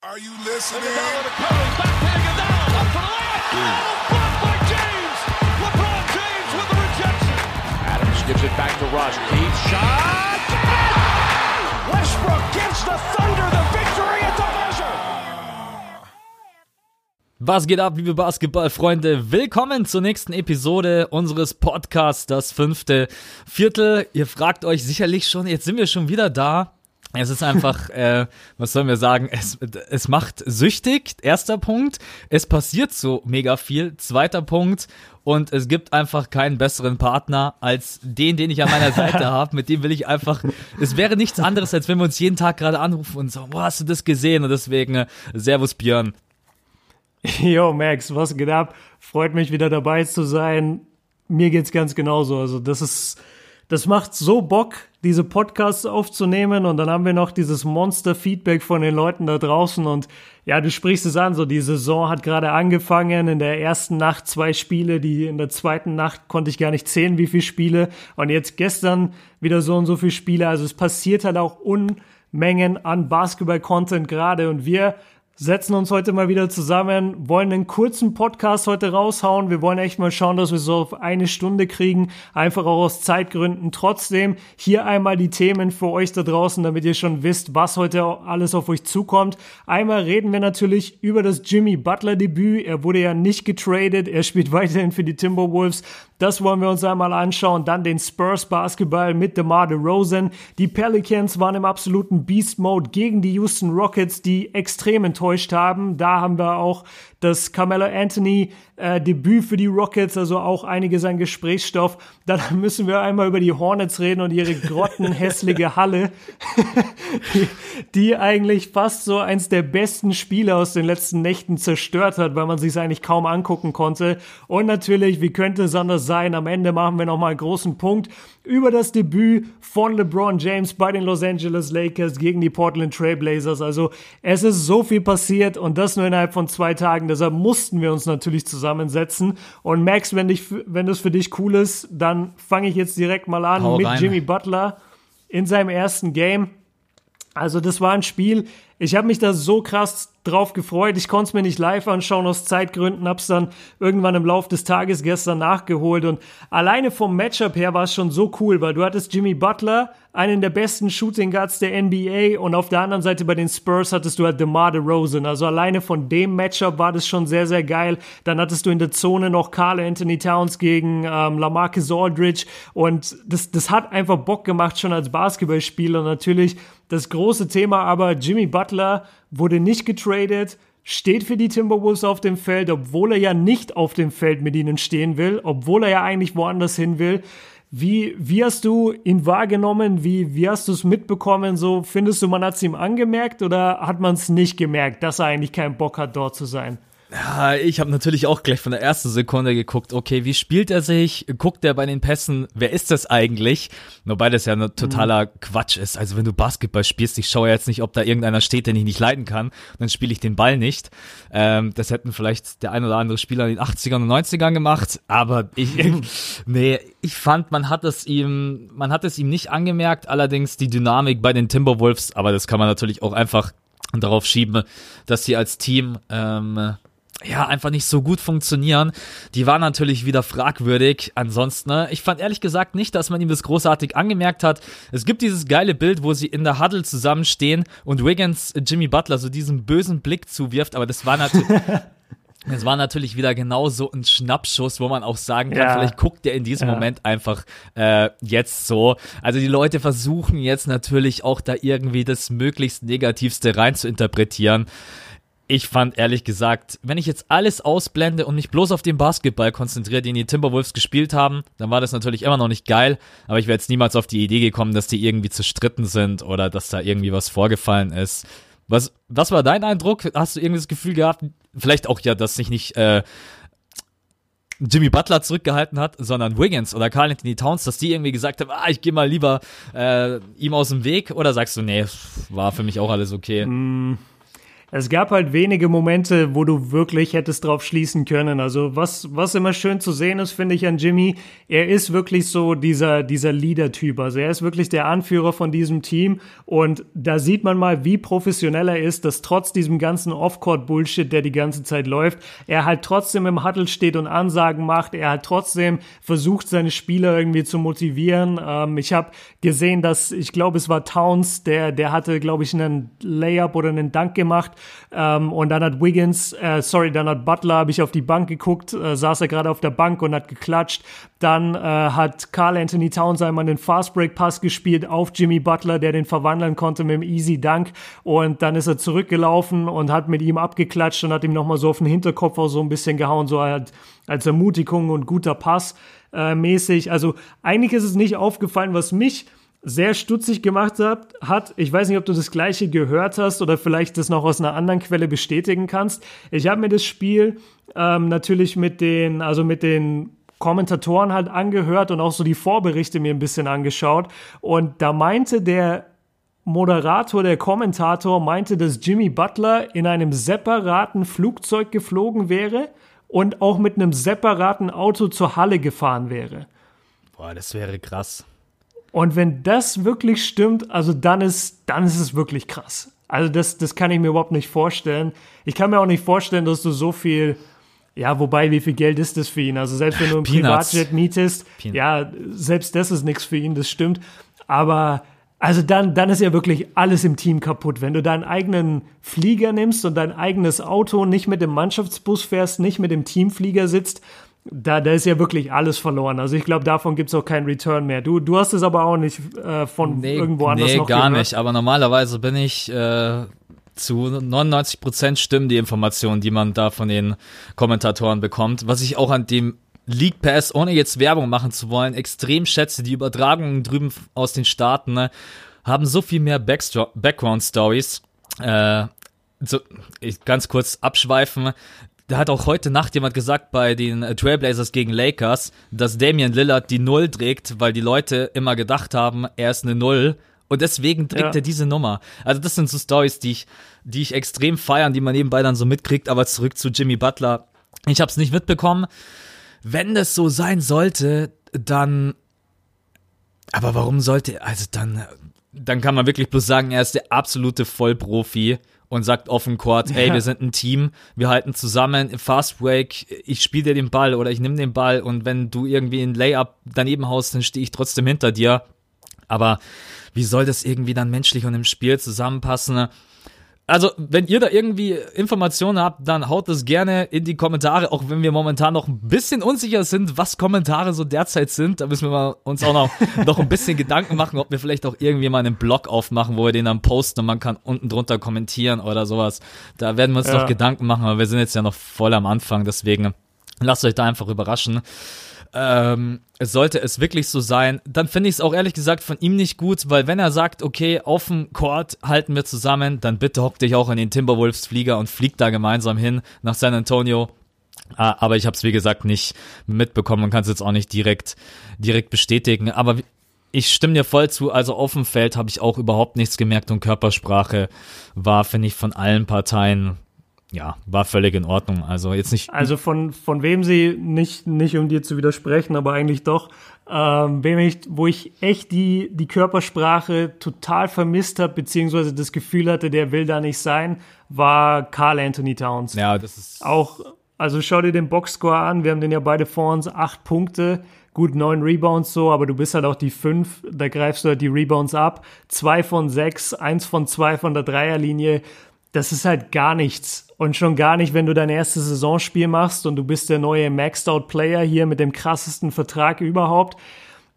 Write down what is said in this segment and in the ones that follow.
Are you listening? Iguodala to Curry, back to Iguodala, up for the layup. Oh, blocked by James. LeBron James with the rejection. Adams gives it back to Rush. Deep shot. Westbrook gives the Thunder the victory at the. Was geht ab, liebe Basketballfreunde? Willkommen zur nächsten Episode unseres Podcasts, das fünfte Viertel. Ihr fragt euch sicherlich schon, jetzt sind wir schon wieder da. Es ist einfach, äh, was sollen wir sagen, es, es macht süchtig, erster Punkt. Es passiert so mega viel, zweiter Punkt. Und es gibt einfach keinen besseren Partner als den, den ich an meiner Seite habe. Mit dem will ich einfach, es wäre nichts anderes, als wenn wir uns jeden Tag gerade anrufen und so, boah, hast du das gesehen? Und deswegen, äh, Servus Björn. Yo, Max, was geht ab? Freut mich wieder dabei zu sein. Mir geht's ganz genauso. Also, das ist, das macht so Bock, diese Podcasts aufzunehmen. Und dann haben wir noch dieses Monster-Feedback von den Leuten da draußen. Und ja, du sprichst es an, so die Saison hat gerade angefangen, in der ersten Nacht zwei Spiele, die in der zweiten Nacht konnte ich gar nicht zählen, wie viele Spiele. Und jetzt gestern wieder so und so viele Spiele, also es passiert halt auch Unmengen an Basketball-Content gerade. Und wir setzen uns heute mal wieder zusammen, wollen einen kurzen Podcast heute raushauen. Wir wollen echt mal schauen, dass wir so auf eine Stunde kriegen, einfach auch aus Zeitgründen. Trotzdem hier einmal die Themen für euch da draußen, damit ihr schon wisst, was heute alles auf euch zukommt. Einmal reden wir natürlich über das Jimmy Butler Debüt. Er wurde ja nicht getradet, er spielt weiterhin für die Timberwolves. Das wollen wir uns einmal anschauen. Dann den Spurs Basketball mit DeMar DeRozan. Die Pelicans waren im absoluten Beast Mode gegen die Houston Rockets, die extrem enttäuscht haben. Da haben wir auch das Carmelo Anthony äh, Debüt für die Rockets, also auch einiges an Gesprächsstoff. Dann müssen wir einmal über die Hornets reden und ihre grottenhässliche Halle, die, die eigentlich fast so eins der besten Spiele aus den letzten Nächten zerstört hat, weil man sich eigentlich kaum angucken konnte. Und natürlich, wie könnte es anders sein? Am Ende machen wir nochmal einen großen Punkt über das Debüt von LeBron James bei den Los Angeles Lakers gegen die Portland Trailblazers. Also es ist so viel passiert und das nur innerhalb von zwei Tagen. Deshalb mussten wir uns natürlich zusammensetzen. Und Max, wenn, dich, wenn das für dich cool ist, dann fange ich jetzt direkt mal an Hau mit rein. Jimmy Butler in seinem ersten Game. Also das war ein Spiel, ich habe mich da so krass drauf gefreut. Ich konnte es mir nicht live anschauen aus Zeitgründen, hab's dann irgendwann im Laufe des Tages gestern nachgeholt und alleine vom Matchup her war es schon so cool, weil du hattest Jimmy Butler, einen der besten Shooting Guards der NBA und auf der anderen Seite bei den Spurs hattest du halt DeMar DeRozan. Also alleine von dem Matchup war das schon sehr, sehr geil. Dann hattest du in der Zone noch Carl Anthony Towns gegen ähm, LaMarcus Aldridge und das, das hat einfach Bock gemacht schon als Basketballspieler. Natürlich das große Thema aber Jimmy Butler wurde nicht getradet, steht für die Timberwolves auf dem Feld, obwohl er ja nicht auf dem Feld mit ihnen stehen will, obwohl er ja eigentlich woanders hin will. Wie, wie hast du ihn wahrgenommen? Wie, wie hast du es mitbekommen? So, findest du, man hat es ihm angemerkt oder hat man es nicht gemerkt, dass er eigentlich keinen Bock hat, dort zu sein? Ja, ich habe natürlich auch gleich von der ersten Sekunde geguckt, okay, wie spielt er sich? Guckt er bei den Pässen? Wer ist das eigentlich? Wobei das ja ein totaler mhm. Quatsch ist. Also wenn du Basketball spielst, ich schaue jetzt nicht, ob da irgendeiner steht, den ich nicht leiten kann, dann spiele ich den Ball nicht. Ähm, das hätten vielleicht der ein oder andere Spieler in den 80ern und 90ern gemacht, aber ich, nee, ich fand, man hat es ihm, man hat es ihm nicht angemerkt, allerdings die Dynamik bei den Timberwolves, aber das kann man natürlich auch einfach darauf schieben, dass sie als Team ähm, ja, einfach nicht so gut funktionieren. Die war natürlich wieder fragwürdig. Ansonsten, ne, ich fand ehrlich gesagt nicht, dass man ihm das großartig angemerkt hat. Es gibt dieses geile Bild, wo sie in der Huddle zusammenstehen und Wiggins Jimmy Butler so diesen bösen Blick zuwirft, aber das war natürlich. Es war natürlich wieder genau so ein Schnappschuss, wo man auch sagen kann, Ja. vielleicht guckt er in diesem Ja. Moment einfach äh, jetzt so. Also die Leute versuchen jetzt natürlich auch da irgendwie das möglichst Negativste rein zu interpretieren. Ich fand ehrlich gesagt, wenn ich jetzt alles ausblende und mich bloß auf den Basketball konzentriere, den die Timberwolves gespielt haben, dann war das natürlich immer noch nicht geil. Aber ich wäre jetzt niemals auf die Idee gekommen, dass die irgendwie zerstritten sind oder dass da irgendwie was vorgefallen ist. Was, was war dein Eindruck? Hast du irgendwie das Gefühl gehabt, vielleicht auch ja, dass sich nicht äh, Jimmy Butler zurückgehalten hat, sondern Wiggins oder Carl Anthony Towns, dass die irgendwie gesagt haben, ah, ich gehe mal lieber äh, ihm aus dem Weg? Oder sagst du, nee, war für mich auch alles okay? Es gab halt wenige Momente, wo du wirklich hättest drauf schließen können. Also was, was immer schön zu sehen ist, finde ich an Jimmy, er ist wirklich so dieser, dieser Leader-Typ. Also er ist wirklich der Anführer von diesem Team und da sieht man mal, wie professionell er ist, dass trotz diesem ganzen Off-Court-Bullshit, der die ganze Zeit läuft, er halt trotzdem im Huddle steht und Ansagen macht. Er hat trotzdem versucht, seine Spieler irgendwie zu motivieren. Ähm, ich habe gesehen, dass, ich glaube, es war Towns, der, der hatte, glaube ich, einen Layup oder einen Dank gemacht ähm, und dann hat Wiggins, äh, sorry, dann hat Butler, habe ich auf die Bank geguckt, äh, saß er gerade auf der Bank und hat geklatscht. Dann äh, hat Carl Anthony Towns einmal einen Fast Break Pass gespielt auf Jimmy Butler, der den verwandeln konnte mit dem Easy Dunk. Und dann ist er zurückgelaufen und hat mit ihm abgeklatscht und hat ihm nochmal so auf den Hinterkopf auch so ein bisschen gehauen, so halt als Ermutigung und guter Pass äh, mäßig. Also eigentlich ist es nicht aufgefallen, was mich sehr stutzig gemacht hat. Ich weiß nicht, ob du das gleiche gehört hast oder vielleicht das noch aus einer anderen Quelle bestätigen kannst. Ich habe mir das Spiel ähm, natürlich mit den, also mit den Kommentatoren halt angehört und auch so die Vorberichte mir ein bisschen angeschaut. Und da meinte der Moderator, der Kommentator, meinte, dass Jimmy Butler in einem separaten Flugzeug geflogen wäre und auch mit einem separaten Auto zur Halle gefahren wäre. Boah, das wäre krass. Und wenn das wirklich stimmt, also dann ist, dann ist es wirklich krass. Also das, das kann ich mir überhaupt nicht vorstellen. Ich kann mir auch nicht vorstellen, dass du so viel, ja, wobei, wie viel Geld ist das für ihn? Also selbst wenn du ein Privatjet mietest, Peanuts. ja, selbst das ist nichts für ihn, das stimmt. Aber also dann, dann ist ja wirklich alles im Team kaputt. Wenn du deinen eigenen Flieger nimmst und dein eigenes Auto nicht mit dem Mannschaftsbus fährst, nicht mit dem Teamflieger sitzt, da, da ist ja wirklich alles verloren. Also ich glaube, davon gibt es auch keinen Return mehr. Du, du hast es aber auch nicht äh, von nee, irgendwo anders nee, noch gar gehört. nicht. Aber normalerweise bin ich äh, zu 99 Prozent stimmen die Informationen, die man da von den Kommentatoren bekommt. Was ich auch an dem League Pass, ohne jetzt Werbung machen zu wollen, extrem schätze. Die Übertragungen drüben aus den Staaten ne, haben so viel mehr Background Stories. Äh, so, ich ganz kurz abschweifen da hat auch heute Nacht jemand gesagt bei den Trailblazers gegen Lakers, dass Damian Lillard die Null trägt, weil die Leute immer gedacht haben, er ist eine Null. Und deswegen trägt ja. er diese Nummer. Also das sind so Stories, die ich, die ich extrem feiern, die man nebenbei dann so mitkriegt. Aber zurück zu Jimmy Butler. Ich habe es nicht mitbekommen. Wenn das so sein sollte, dann. Aber warum sollte, also dann, dann kann man wirklich bloß sagen, er ist der absolute Vollprofi und sagt offen Court, hey, ja. wir sind ein Team, wir halten zusammen, Fast Break, ich spiele dir den Ball oder ich nehme den Ball und wenn du irgendwie ein Layup daneben haust, dann stehe ich trotzdem hinter dir. Aber wie soll das irgendwie dann menschlich und im Spiel zusammenpassen? Also, wenn ihr da irgendwie Informationen habt, dann haut das gerne in die Kommentare, auch wenn wir momentan noch ein bisschen unsicher sind, was Kommentare so derzeit sind. Da müssen wir uns auch noch, noch ein bisschen Gedanken machen, ob wir vielleicht auch irgendwie mal einen Blog aufmachen, wo wir den dann posten und man kann unten drunter kommentieren oder sowas. Da werden wir uns ja. noch Gedanken machen, aber wir sind jetzt ja noch voll am Anfang, deswegen lasst euch da einfach überraschen ähm, sollte es wirklich so sein, dann finde ich es auch ehrlich gesagt von ihm nicht gut, weil wenn er sagt, okay, auf dem Court halten wir zusammen, dann bitte hock dich auch in den Timberwolves Flieger und flieg da gemeinsam hin nach San Antonio. Ah, aber ich habe es wie gesagt nicht mitbekommen und kann es jetzt auch nicht direkt direkt bestätigen. Aber ich stimme dir voll zu. Also auf dem Feld habe ich auch überhaupt nichts gemerkt und Körpersprache war, finde ich, von allen Parteien ja, war völlig in Ordnung. Also jetzt nicht. Also von, von wem sie nicht, nicht um dir zu widersprechen, aber eigentlich doch, ähm, wem ich, wo ich echt die, die Körpersprache total vermisst habe, beziehungsweise das Gefühl hatte, der will da nicht sein, war Carl Anthony Towns. Ja, das ist. Auch, also schau dir den Boxscore an, wir haben den ja beide vor uns, acht Punkte. Gut, neun Rebounds so, aber du bist halt auch die fünf, da greifst du halt die Rebounds ab. Zwei von sechs, eins von zwei von der Dreierlinie. Das ist halt gar nichts und schon gar nicht, wenn du dein erstes Saisonspiel machst und du bist der neue Maxed-Out-Player hier mit dem krassesten Vertrag überhaupt.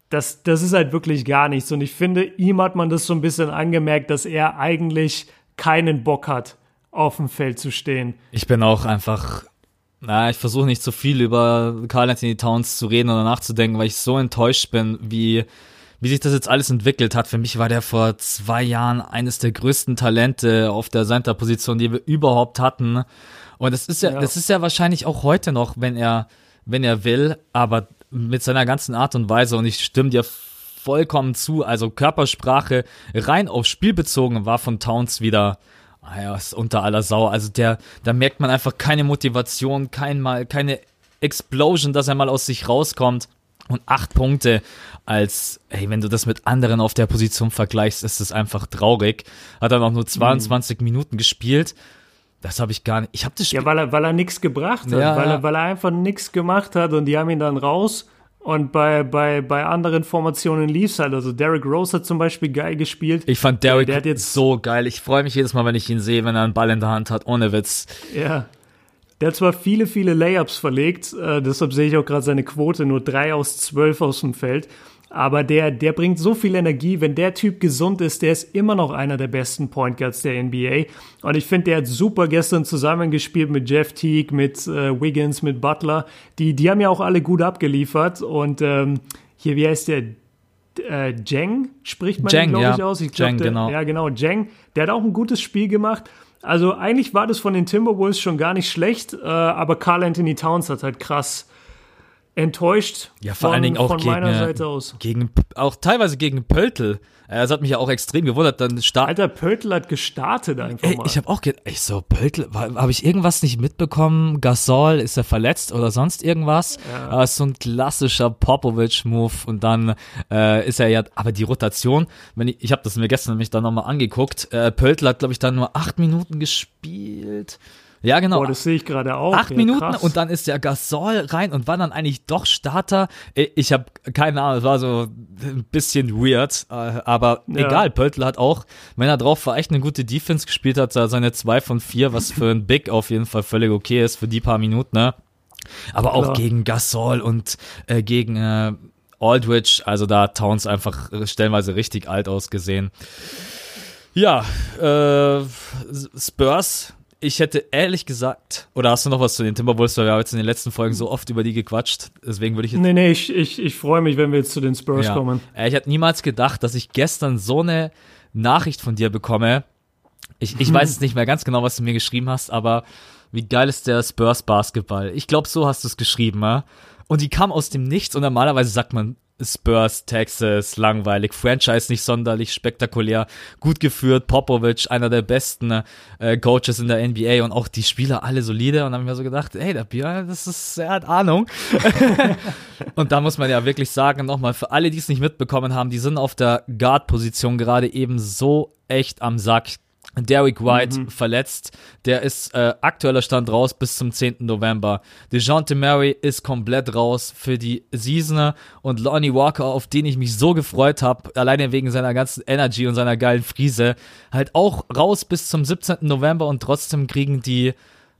Das, das ist halt wirklich gar nichts. Und ich finde, ihm hat man das so ein bisschen angemerkt, dass er eigentlich keinen Bock hat, auf dem Feld zu stehen. Ich bin auch einfach, na, ich versuche nicht so viel über Carl Anthony Towns zu reden oder nachzudenken, weil ich so enttäuscht bin, wie wie sich das jetzt alles entwickelt hat. Für mich war der vor zwei Jahren eines der größten Talente auf der Center-Position, die wir überhaupt hatten. Und das ist ja, ja, das ist ja wahrscheinlich auch heute noch, wenn er, wenn er will, aber mit seiner ganzen Art und Weise. Und ich stimme dir vollkommen zu. Also Körpersprache rein aufs Spiel bezogen war von Towns wieder Ah ja, ist unter aller Sau. Also der, da merkt man einfach keine Motivation, kein mal, keine Explosion, dass er mal aus sich rauskommt. Und acht Punkte als, hey, wenn du das mit anderen auf der Position vergleichst, ist es einfach traurig. Hat dann auch nur 22 mhm. Minuten gespielt. Das habe ich gar nicht. Ich habe das Spiel. Ja, weil er, weil er nichts gebracht hat, ja, weil, er, weil er einfach nichts gemacht hat und die haben ihn dann raus. Und bei, bei, bei anderen Formationen lief es halt. Also Derek Rose hat zum Beispiel geil gespielt. Ich fand Derek der, der jetzt so geil. Ich freue mich jedes Mal, wenn ich ihn sehe, wenn er einen Ball in der Hand hat. Ohne Witz. Ja. Der hat zwar viele, viele Layups verlegt, äh, deshalb sehe ich auch gerade seine Quote, nur drei aus zwölf aus dem Feld. Aber der, der bringt so viel Energie. Wenn der Typ gesund ist, der ist immer noch einer der besten Point Guards der NBA. Und ich finde, der hat super gestern zusammengespielt mit Jeff Teague, mit äh, Wiggins, mit Butler. Die, die haben ja auch alle gut abgeliefert. Und ähm, hier, wie heißt der? Äh, Jeng spricht man, glaube ich, ja. aus. Ich glaub, Jeng, der, genau. Ja, genau, Jeng. Der hat auch ein gutes Spiel gemacht. Also eigentlich war das von den Timberwolves schon gar nicht schlecht, äh, aber Carl Anthony Towns hat halt krass enttäuscht. Ja, vor von, allen Dingen auch gegen, äh, gegen, auch teilweise gegen Pöltl. Das hat mich ja auch extrem gewundert. Dann start Alter, Pöltl hat gestartet einfach Ey, mal. Ich habe auch gedacht, ich so, Pöltl, habe ich irgendwas nicht mitbekommen? Gasol, ist er verletzt oder sonst irgendwas? Ja. Aber so ein klassischer Popovic-Move und dann äh, ist er ja, aber die Rotation, wenn ich, ich habe das mir gestern nämlich dann nochmal angeguckt, äh, Pöltl hat, glaube ich, dann nur acht Minuten gespielt. Ja, genau. Boah, das sehe ich gerade auch. Acht ja, Minuten krass. und dann ist der Gasol rein und war dann eigentlich doch Starter. Ich habe keine Ahnung, es war so ein bisschen weird, äh, aber ja. egal. Pöltl hat auch, wenn er drauf war, echt eine gute Defense gespielt hat, seine zwei von vier, was für ein Big auf jeden Fall völlig okay ist für die paar Minuten, ne? Aber auch Klar. gegen Gasol und äh, gegen äh, Aldridge, also da Towns einfach stellenweise richtig alt ausgesehen. Ja, äh, Spurs ich hätte ehrlich gesagt, oder hast du noch was zu den Timberwolves, weil wir haben jetzt in den letzten Folgen so oft über die gequatscht, deswegen würde ich jetzt. Nee, nee, ich, ich, ich freue mich, wenn wir jetzt zu den Spurs ja. kommen. Äh, ich hätte niemals gedacht, dass ich gestern so eine Nachricht von dir bekomme. Ich, ich weiß jetzt nicht mehr ganz genau, was du mir geschrieben hast, aber wie geil ist der Spurs Basketball? Ich glaube, so hast du es geschrieben, ja? Und die kam aus dem Nichts und normalerweise sagt man Spurs, Texas, langweilig, Franchise nicht sonderlich spektakulär, gut geführt, Popovic, einer der besten äh, Coaches in der NBA und auch die Spieler alle solide und dann habe ich mir so gedacht, hey, der Björn, das ist, er hat Ahnung. und da muss man ja wirklich sagen, nochmal, für alle, die es nicht mitbekommen haben, die sind auf der Guard-Position gerade eben so echt am Sack. Derek White mhm. verletzt. Der ist äh, aktueller Stand raus bis zum 10. November. DeJounte Murray ist komplett raus für die Season und Lonnie Walker, auf den ich mich so gefreut habe, alleine wegen seiner ganzen Energy und seiner geilen Friese, halt auch raus bis zum 17. November und trotzdem kriegen die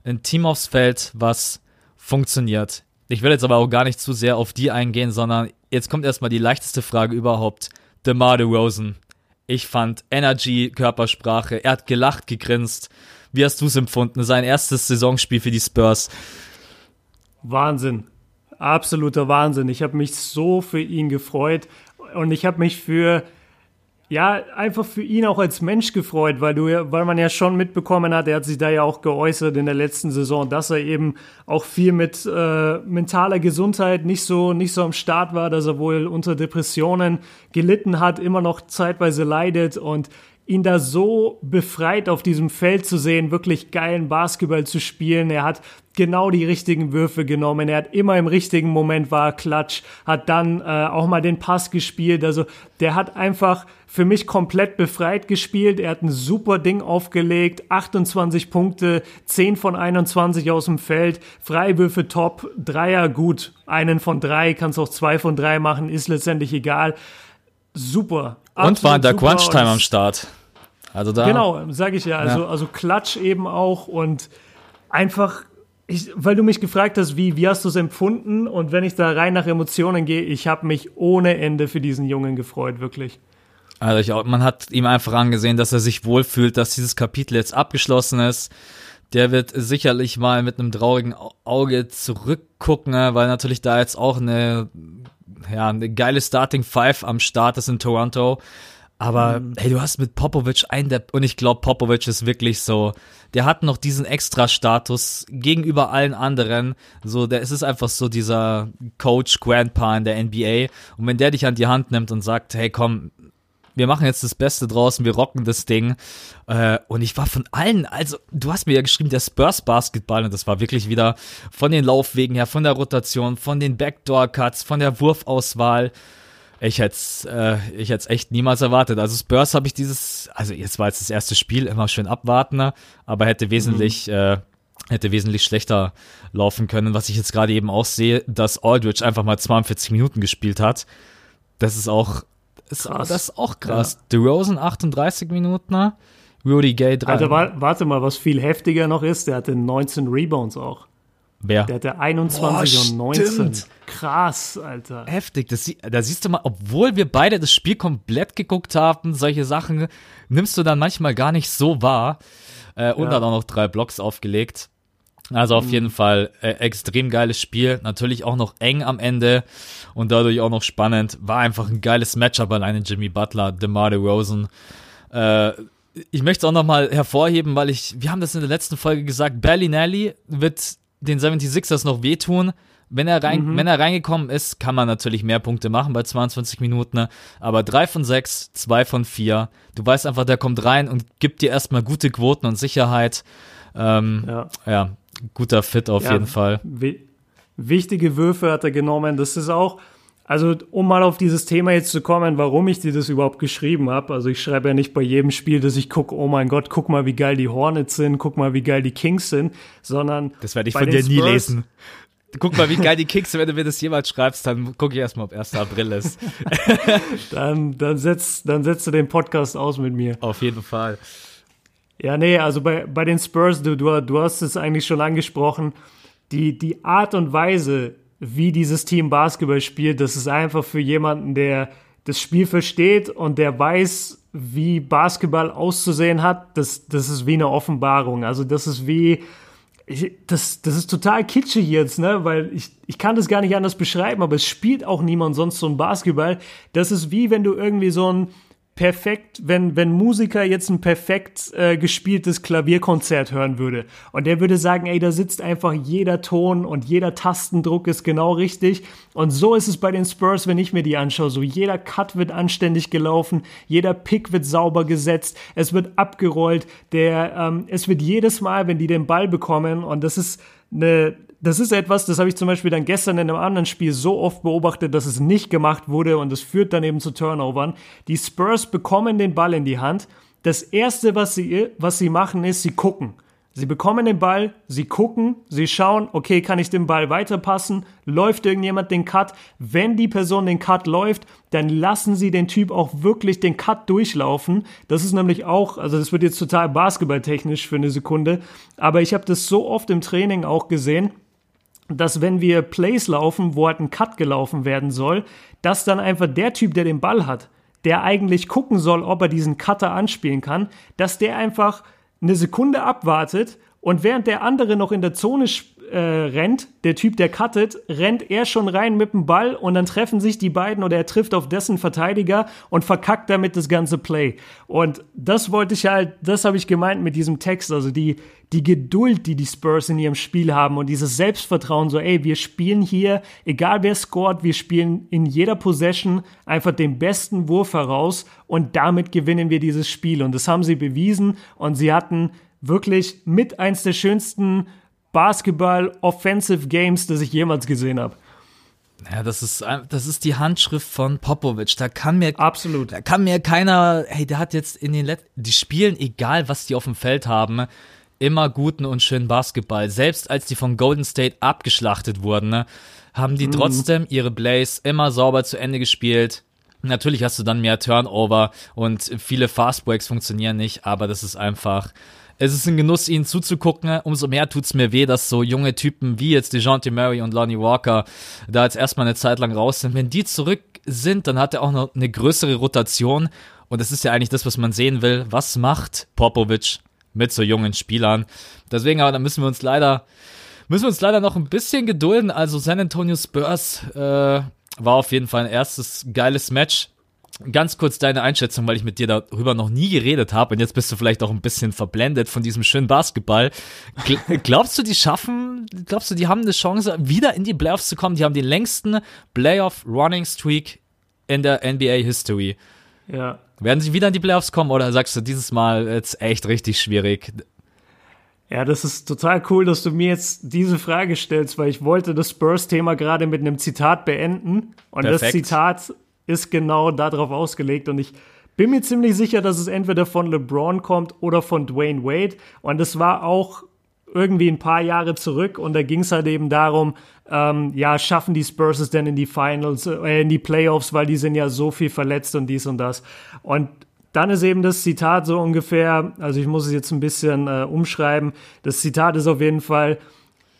ein Team aufs Feld, was funktioniert. Ich will jetzt aber auch gar nicht zu sehr auf die eingehen, sondern jetzt kommt erstmal die leichteste Frage überhaupt. DeMar DeRozan ich fand Energy, Körpersprache, er hat gelacht, gegrinst. Wie hast du es empfunden? Sein erstes Saisonspiel für die Spurs. Wahnsinn. Absoluter Wahnsinn. Ich habe mich so für ihn gefreut und ich habe mich für ja, einfach für ihn auch als Mensch gefreut, weil du ja, weil man ja schon mitbekommen hat, er hat sich da ja auch geäußert in der letzten Saison, dass er eben auch viel mit äh, mentaler Gesundheit nicht so nicht so am Start war, dass er wohl unter Depressionen gelitten hat, immer noch zeitweise leidet und ihn da so befreit auf diesem Feld zu sehen, wirklich geilen Basketball zu spielen. Er hat genau die richtigen Würfe genommen. Er hat immer im richtigen Moment war Klatsch, hat dann äh, auch mal den Pass gespielt. Also der hat einfach für mich komplett befreit gespielt. Er hat ein super Ding aufgelegt, 28 Punkte, 10 von 21 aus dem Feld, Freiwürfe top, Dreier gut, einen von drei, kannst auch zwei von drei machen, ist letztendlich egal. Super. Und war in der Crunch-Time am Start. Also da. Genau, sage ich ja. Also, ja. also Klatsch eben auch und einfach ich, weil du mich gefragt hast, wie, wie hast du es empfunden? Und wenn ich da rein nach Emotionen gehe, ich habe mich ohne Ende für diesen Jungen gefreut, wirklich. Also ich auch, man hat ihm einfach angesehen, dass er sich wohlfühlt, dass dieses Kapitel jetzt abgeschlossen ist. Der wird sicherlich mal mit einem traurigen Auge zurückgucken, ne, weil natürlich da jetzt auch eine, ja, eine geile Starting Five am Start ist in Toronto. Aber mhm. hey, du hast mit Popovic einen der, und ich glaube, Popovic ist wirklich so, der hat noch diesen Extra-Status gegenüber allen anderen. So, der es ist einfach so dieser Coach Grandpa in der NBA. Und wenn der dich an die Hand nimmt und sagt, hey komm, wir machen jetzt das Beste draußen, wir rocken das Ding. Äh, und ich war von allen, also du hast mir ja geschrieben, der Spurs Basketball, und das war wirklich wieder von den Laufwegen her, von der Rotation, von den Backdoor-Cuts, von der Wurfauswahl. Ich hätte es äh, ich hätt's echt niemals erwartet. Also Spurs habe ich dieses, also jetzt war jetzt das erste Spiel, immer schön abwartender, aber hätte wesentlich, mhm. äh, hätte wesentlich schlechter laufen können. Was ich jetzt gerade eben auch sehe, dass Aldridge einfach mal 42 Minuten gespielt hat. Das ist auch ist, krass. Das ist auch krass. Ja. DeRozan 38 Minuten, ne? Rudy Gay 3. Alter, warte mal, was viel heftiger noch ist, der hatte 19 Rebounds auch. Wer? Der hatte 21 Boah, und 19. Stimmt. Krass, Alter. Heftig. Das, da siehst du mal, obwohl wir beide das Spiel komplett geguckt haben, solche Sachen nimmst du dann manchmal gar nicht so wahr. Äh, und ja. hat auch noch drei Blocks aufgelegt. Also auf mhm. jeden Fall äh, extrem geiles Spiel. Natürlich auch noch eng am Ende und dadurch auch noch spannend. War einfach ein geiles Matchup alleine Jimmy Butler, DeMar DeRozan. Äh, ich möchte es auch nochmal hervorheben, weil ich, wir haben das in der letzten Folge gesagt, Bellinelli wird den 76ers noch wehtun. Wenn er, rein, mhm. wenn er reingekommen ist, kann man natürlich mehr Punkte machen bei 22 Minuten. Aber 3 von 6, 2 von 4. Du weißt einfach, der kommt rein und gibt dir erstmal gute Quoten und Sicherheit. Ähm, ja. ja, guter Fit auf ja, jeden Fall. Wichtige Würfe hat er genommen. Das ist auch, also um mal auf dieses Thema jetzt zu kommen, warum ich dir das überhaupt geschrieben habe. Also ich schreibe ja nicht bei jedem Spiel, dass ich gucke, oh mein Gott, guck mal, wie geil die Hornets sind, guck mal, wie geil die Kings sind, sondern das werde ich von dir nie lesen. Guck mal, wie geil die Kings sind, wenn du mir das jemals schreibst, dann gucke ich erstmal, ob 1. April ist. dann, dann, setz, dann setzt du den Podcast aus mit mir. Auf jeden Fall. Ja, nee, also bei, bei den Spurs, du, du, du hast es eigentlich schon angesprochen, die, die Art und Weise, wie dieses Team Basketball spielt, das ist einfach für jemanden, der das Spiel versteht und der weiß, wie Basketball auszusehen hat, das, das ist wie eine Offenbarung. Also das ist wie, das, das ist total kitschig jetzt, ne? Weil ich, ich kann das gar nicht anders beschreiben, aber es spielt auch niemand sonst so ein Basketball. Das ist wie wenn du irgendwie so ein perfekt, wenn, wenn Musiker jetzt ein perfekt äh, gespieltes Klavierkonzert hören würde. Und der würde sagen, ey, da sitzt einfach jeder Ton und jeder Tastendruck ist genau richtig. Und so ist es bei den Spurs, wenn ich mir die anschaue, so jeder Cut wird anständig gelaufen, jeder Pick wird sauber gesetzt, es wird abgerollt, der, ähm, es wird jedes Mal, wenn die den Ball bekommen und das ist eine das ist etwas, das habe ich zum Beispiel dann gestern in einem anderen Spiel so oft beobachtet, dass es nicht gemacht wurde und es führt dann eben zu Turnovern. Die Spurs bekommen den Ball in die Hand. Das erste, was sie, was sie machen, ist, sie gucken. Sie bekommen den Ball, sie gucken, sie schauen, okay, kann ich den Ball weiterpassen? Läuft irgendjemand den Cut? Wenn die Person den Cut läuft, dann lassen sie den Typ auch wirklich den Cut durchlaufen. Das ist nämlich auch, also das wird jetzt total basketballtechnisch für eine Sekunde, aber ich habe das so oft im Training auch gesehen dass wenn wir Plays laufen, wo halt ein Cut gelaufen werden soll, dass dann einfach der Typ, der den Ball hat, der eigentlich gucken soll, ob er diesen Cutter anspielen kann, dass der einfach eine Sekunde abwartet und während der andere noch in der Zone äh, rennt, der Typ, der cuttet, rennt er schon rein mit dem Ball und dann treffen sich die beiden oder er trifft auf dessen Verteidiger und verkackt damit das ganze Play. Und das wollte ich halt, das habe ich gemeint mit diesem Text, also die, die Geduld, die die Spurs in ihrem Spiel haben und dieses Selbstvertrauen, so ey, wir spielen hier, egal wer scored, wir spielen in jeder Possession einfach den besten Wurf heraus und damit gewinnen wir dieses Spiel. Und das haben sie bewiesen und sie hatten wirklich mit eins der schönsten Basketball-Offensive Games, das ich jemals gesehen habe. Ja, das ist, das ist die Handschrift von Popovic. Da kann mir, absolut, da kann mir keiner, hey, der hat jetzt in den letzten, die spielen, egal was die auf dem Feld haben, immer guten und schönen Basketball. Selbst als die von Golden State abgeschlachtet wurden, ne, haben die mhm. trotzdem ihre Blaze immer sauber zu Ende gespielt. Natürlich hast du dann mehr Turnover und viele Fastbreaks funktionieren nicht, aber das ist einfach, es ist ein Genuss, ihnen zuzugucken. Umso mehr tut es mir weh, dass so junge Typen wie jetzt DeJounte Murray und Lonnie Walker da jetzt erstmal eine Zeit lang raus sind. Wenn die zurück sind, dann hat er auch noch eine größere Rotation. Und das ist ja eigentlich das, was man sehen will. Was macht Popovic mit so jungen Spielern? Deswegen aber, da müssen wir uns leider, müssen wir uns leider noch ein bisschen gedulden. Also San Antonio Spurs äh, war auf jeden Fall ein erstes geiles Match ganz kurz deine Einschätzung, weil ich mit dir darüber noch nie geredet habe und jetzt bist du vielleicht auch ein bisschen verblendet von diesem schönen Basketball. Glaubst du, die schaffen, glaubst du, die haben eine Chance, wieder in die Playoffs zu kommen? Die haben den längsten Playoff-Running-Streak in der NBA-History. Ja. Werden sie wieder in die Playoffs kommen oder sagst du dieses Mal jetzt echt richtig schwierig? Ja, das ist total cool, dass du mir jetzt diese Frage stellst, weil ich wollte das Spurs-Thema gerade mit einem Zitat beenden. Und das Perfekt. Zitat ist genau darauf ausgelegt. Und ich bin mir ziemlich sicher, dass es entweder von LeBron kommt oder von Dwayne Wade. Und es war auch irgendwie ein paar Jahre zurück. Und da ging es halt eben darum, ähm, ja, schaffen die Spurs es denn in die Finals, äh, in die Playoffs, weil die sind ja so viel verletzt und dies und das. Und dann ist eben das Zitat so ungefähr, also ich muss es jetzt ein bisschen äh, umschreiben. Das Zitat ist auf jeden Fall,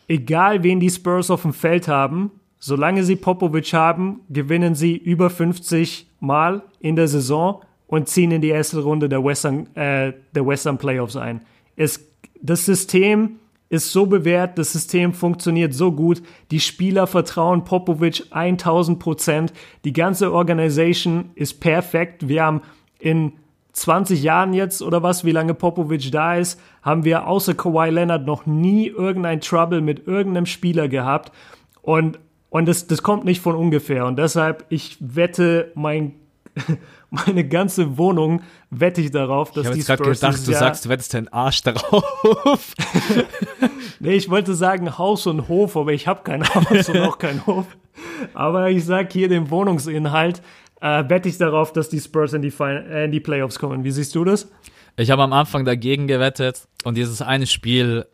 egal wen die Spurs auf dem Feld haben, solange sie Popovic haben, gewinnen sie über 50 Mal in der Saison und ziehen in die erste Runde der Western, äh, der Western Playoffs ein. Es, das System ist so bewährt, das System funktioniert so gut, die Spieler vertrauen Popovic 1000 Prozent, die ganze Organisation ist perfekt. Wir haben in 20 Jahren jetzt oder was, wie lange Popovic da ist, haben wir außer Kawhi Leonard noch nie irgendein Trouble mit irgendeinem Spieler gehabt. Und, und das, das kommt nicht von ungefähr. Und deshalb, ich wette mein, meine ganze Wohnung wette ich darauf, dass Ich habe die jetzt gerade Spurs gedacht, du Jahr- sagst, du wettest deinen Arsch darauf. Nee, ich wollte sagen Haus und Hof, aber ich habe kein Haus und auch keinen Hof. Aber ich sag hier den Wohnungsinhalt, äh, wette ich darauf, dass die Spurs in die, fin äh, in die Playoffs kommen. Wie siehst du das? Ich habe am Anfang dagegen gewettet und dieses eine Spiel,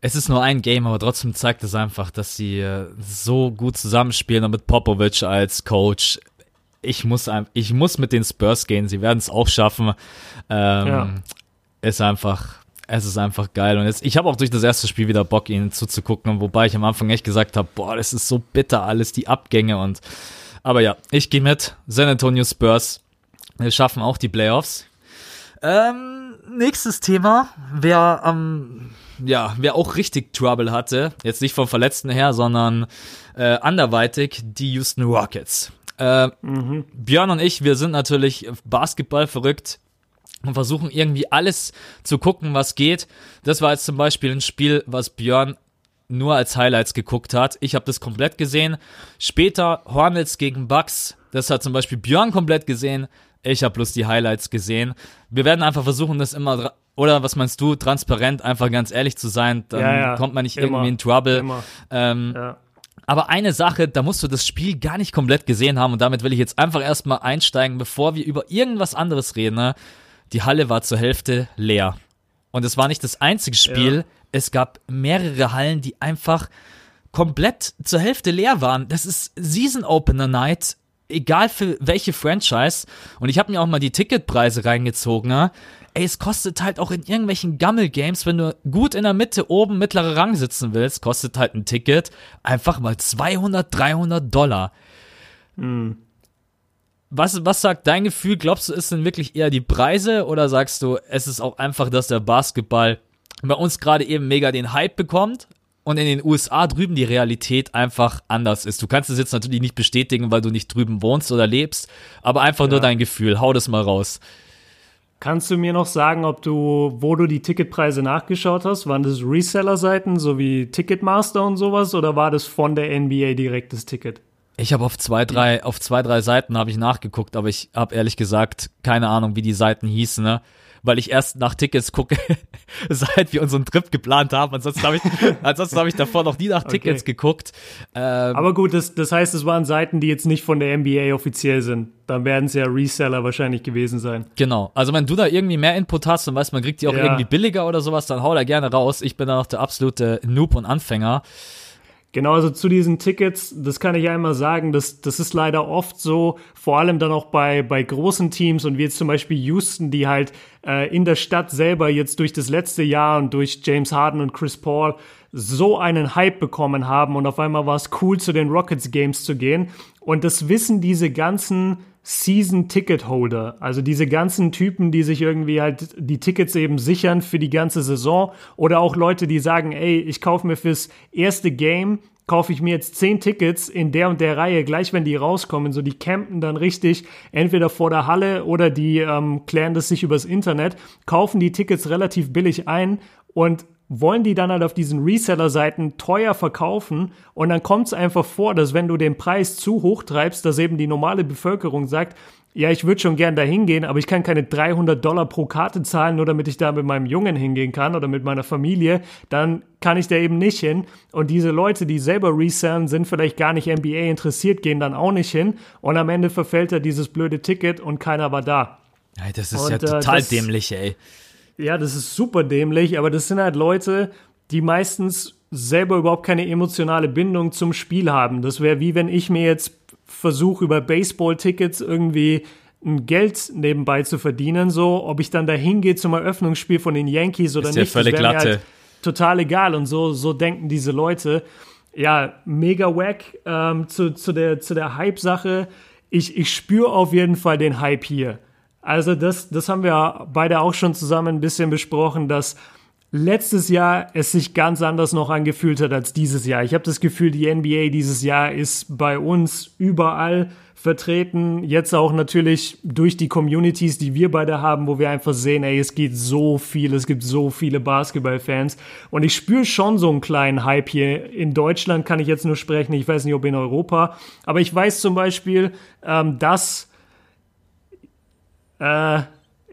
es ist nur ein Game, aber trotzdem zeigt es einfach, dass sie äh, so gut zusammenspielen und mit Popovic als Coach. Ich muss, ich muss mit den Spurs gehen, sie werden es auch schaffen. Ähm, Ja. Ist einfach, es ist einfach geil. Und jetzt, ich habe auch durch das erste Spiel wieder Bock, ihnen zuzugucken, wobei ich am Anfang echt gesagt habe, boah, das ist so bitter alles, die Abgänge und aber ja, ich gehe mit. San Antonio Spurs. Wir schaffen auch die Playoffs. Ähm, nächstes Thema, wer ähm, ja, wer auch richtig Trouble hatte, jetzt nicht vom Verletzten her, sondern äh, anderweitig, die Houston Rockets. Äh, Björn und ich, wir sind natürlich Basketball verrückt und versuchen irgendwie alles zu gucken, was geht. Das war jetzt zum Beispiel ein Spiel, was Björn nur als Highlights geguckt hat. Ich habe das komplett gesehen. Später Hornets gegen Bucks. Das hat zum Beispiel Björn komplett gesehen. Ich habe bloß die Highlights gesehen. Wir werden einfach versuchen, das immer oder was meinst du, transparent, einfach ganz ehrlich zu sein. Dann Ja, ja. kommt man nicht Immer. irgendwie in Trouble. Ähm, Ja. aber eine Sache, da musst du das Spiel gar nicht komplett gesehen haben und damit will ich jetzt einfach erstmal einsteigen, bevor wir über irgendwas anderes reden. Ne? Die Halle war zur Hälfte leer. Und es war nicht das einzige Spiel. Es gab mehrere Hallen, die einfach komplett zur Hälfte leer waren. Das ist Season Opener Night, egal für welche Franchise. Und ich habe mir auch mal die Ticketpreise reingezogen. Ne? Ey, es kostet halt auch in irgendwelchen Gammel-Games, wenn du gut in der Mitte oben mittlerer Rang sitzen willst, kostet halt ein Ticket einfach mal 200, 300 Dollar. Was, was sagt dein Gefühl? Glaubst du, ist denn wirklich eher die Preise oder sagst du, es ist auch einfach, dass der Basketball bei uns gerade eben mega den Hype bekommt und in den USA drüben die Realität einfach anders ist? Du kannst es jetzt natürlich nicht bestätigen, weil du nicht drüben wohnst oder lebst, aber einfach nur Ja. dein Gefühl. Hau das mal raus. Kannst du mir noch sagen, ob du, wo du die Ticketpreise nachgeschaut hast? Waren das Reseller-Seiten, so wie Ticketmaster und sowas, oder war das von der NBA direkt das Ticket? Ich habe auf zwei, drei, auf zwei, drei Seiten habe ich nachgeguckt, aber ich habe ehrlich gesagt keine Ahnung, wie die Seiten hießen, ne? Weil ich erst nach Tickets gucke, seit wir unseren Trip geplant haben. Ansonsten habe ich, ansonsten habe ich davor noch nie nach Tickets Okay. geguckt. Ähm, Aber gut, das, das heißt, es waren Seiten, die jetzt nicht von der NBA offiziell sind. Dann werden es ja Reseller wahrscheinlich gewesen sein. Genau. Also wenn du da irgendwie mehr Input hast und weißt, man kriegt die auch Ja. irgendwie billiger oder sowas, dann hau da gerne raus. Ich bin da noch der absolute Noob und Anfänger. Genau, also zu diesen Tickets, das kann ich einmal sagen, das, das ist leider oft so, vor allem dann auch bei, bei großen Teams und wie jetzt zum Beispiel Houston, die halt äh, in der Stadt selber jetzt durch das letzte Jahr und durch James Harden und Chris Paul so einen Hype bekommen haben und auf einmal war es cool, zu den Rockets Games zu gehen. Und das wissen diese ganzen Season-Ticket-Holder, also diese ganzen Typen, die sich irgendwie halt die Tickets eben sichern für die ganze Saison. Oder auch Leute, die sagen, ey, ich kaufe mir fürs erste Game, kaufe ich mir jetzt zehn Tickets in der und der Reihe, gleich wenn die rauskommen, so die campen dann richtig entweder vor der Halle oder die ähm, klären das sich übers Internet, kaufen die Tickets relativ billig ein und wollen die dann halt auf diesen Reseller-Seiten teuer verkaufen und dann kommt es einfach vor, dass wenn du den Preis zu hoch treibst, dass eben die normale Bevölkerung sagt, ja, ich würde schon gern da hingehen, aber ich kann keine 300 Dollar pro Karte zahlen, nur damit ich da mit meinem Jungen hingehen kann oder mit meiner Familie, dann kann ich da eben nicht hin. Und diese Leute, die selber resellen, sind vielleicht gar nicht NBA interessiert, gehen dann auch nicht hin. Und am Ende verfällt er dieses blöde Ticket und keiner war da. Ey, das ist Und, ja äh, total dämlich, ey. Ja, das ist super dämlich, aber das sind halt Leute, die meistens selber überhaupt keine emotionale Bindung zum Spiel haben. Das wäre wie wenn ich mir jetzt versuche, über Baseball-Tickets irgendwie ein Geld nebenbei zu verdienen, so, ob ich dann da hingehe zum Eröffnungsspiel von den Yankees oder Ist ja nicht, völlig das wär mir Latte. halt total egal und so, so denken diese Leute. Ja, mega wack ähm, zu, zu der, zu der Hype-Sache. Ich, ich spüre auf jeden Fall den Hype hier. Also das, das haben wir beide auch schon zusammen ein bisschen besprochen, dass letztes Jahr es sich ganz anders noch angefühlt hat als dieses Jahr. Ich habe das Gefühl, die NBA dieses Jahr ist bei uns überall vertreten. Jetzt auch natürlich durch die Communities, die wir beide haben, wo wir einfach sehen, ey, es geht so viel, es gibt so viele Basketballfans. Und ich spüre schon so einen kleinen Hype hier. In Deutschland kann ich jetzt nur sprechen, ich weiß nicht, ob in Europa. Aber ich weiß zum Beispiel, ähm, dass äh,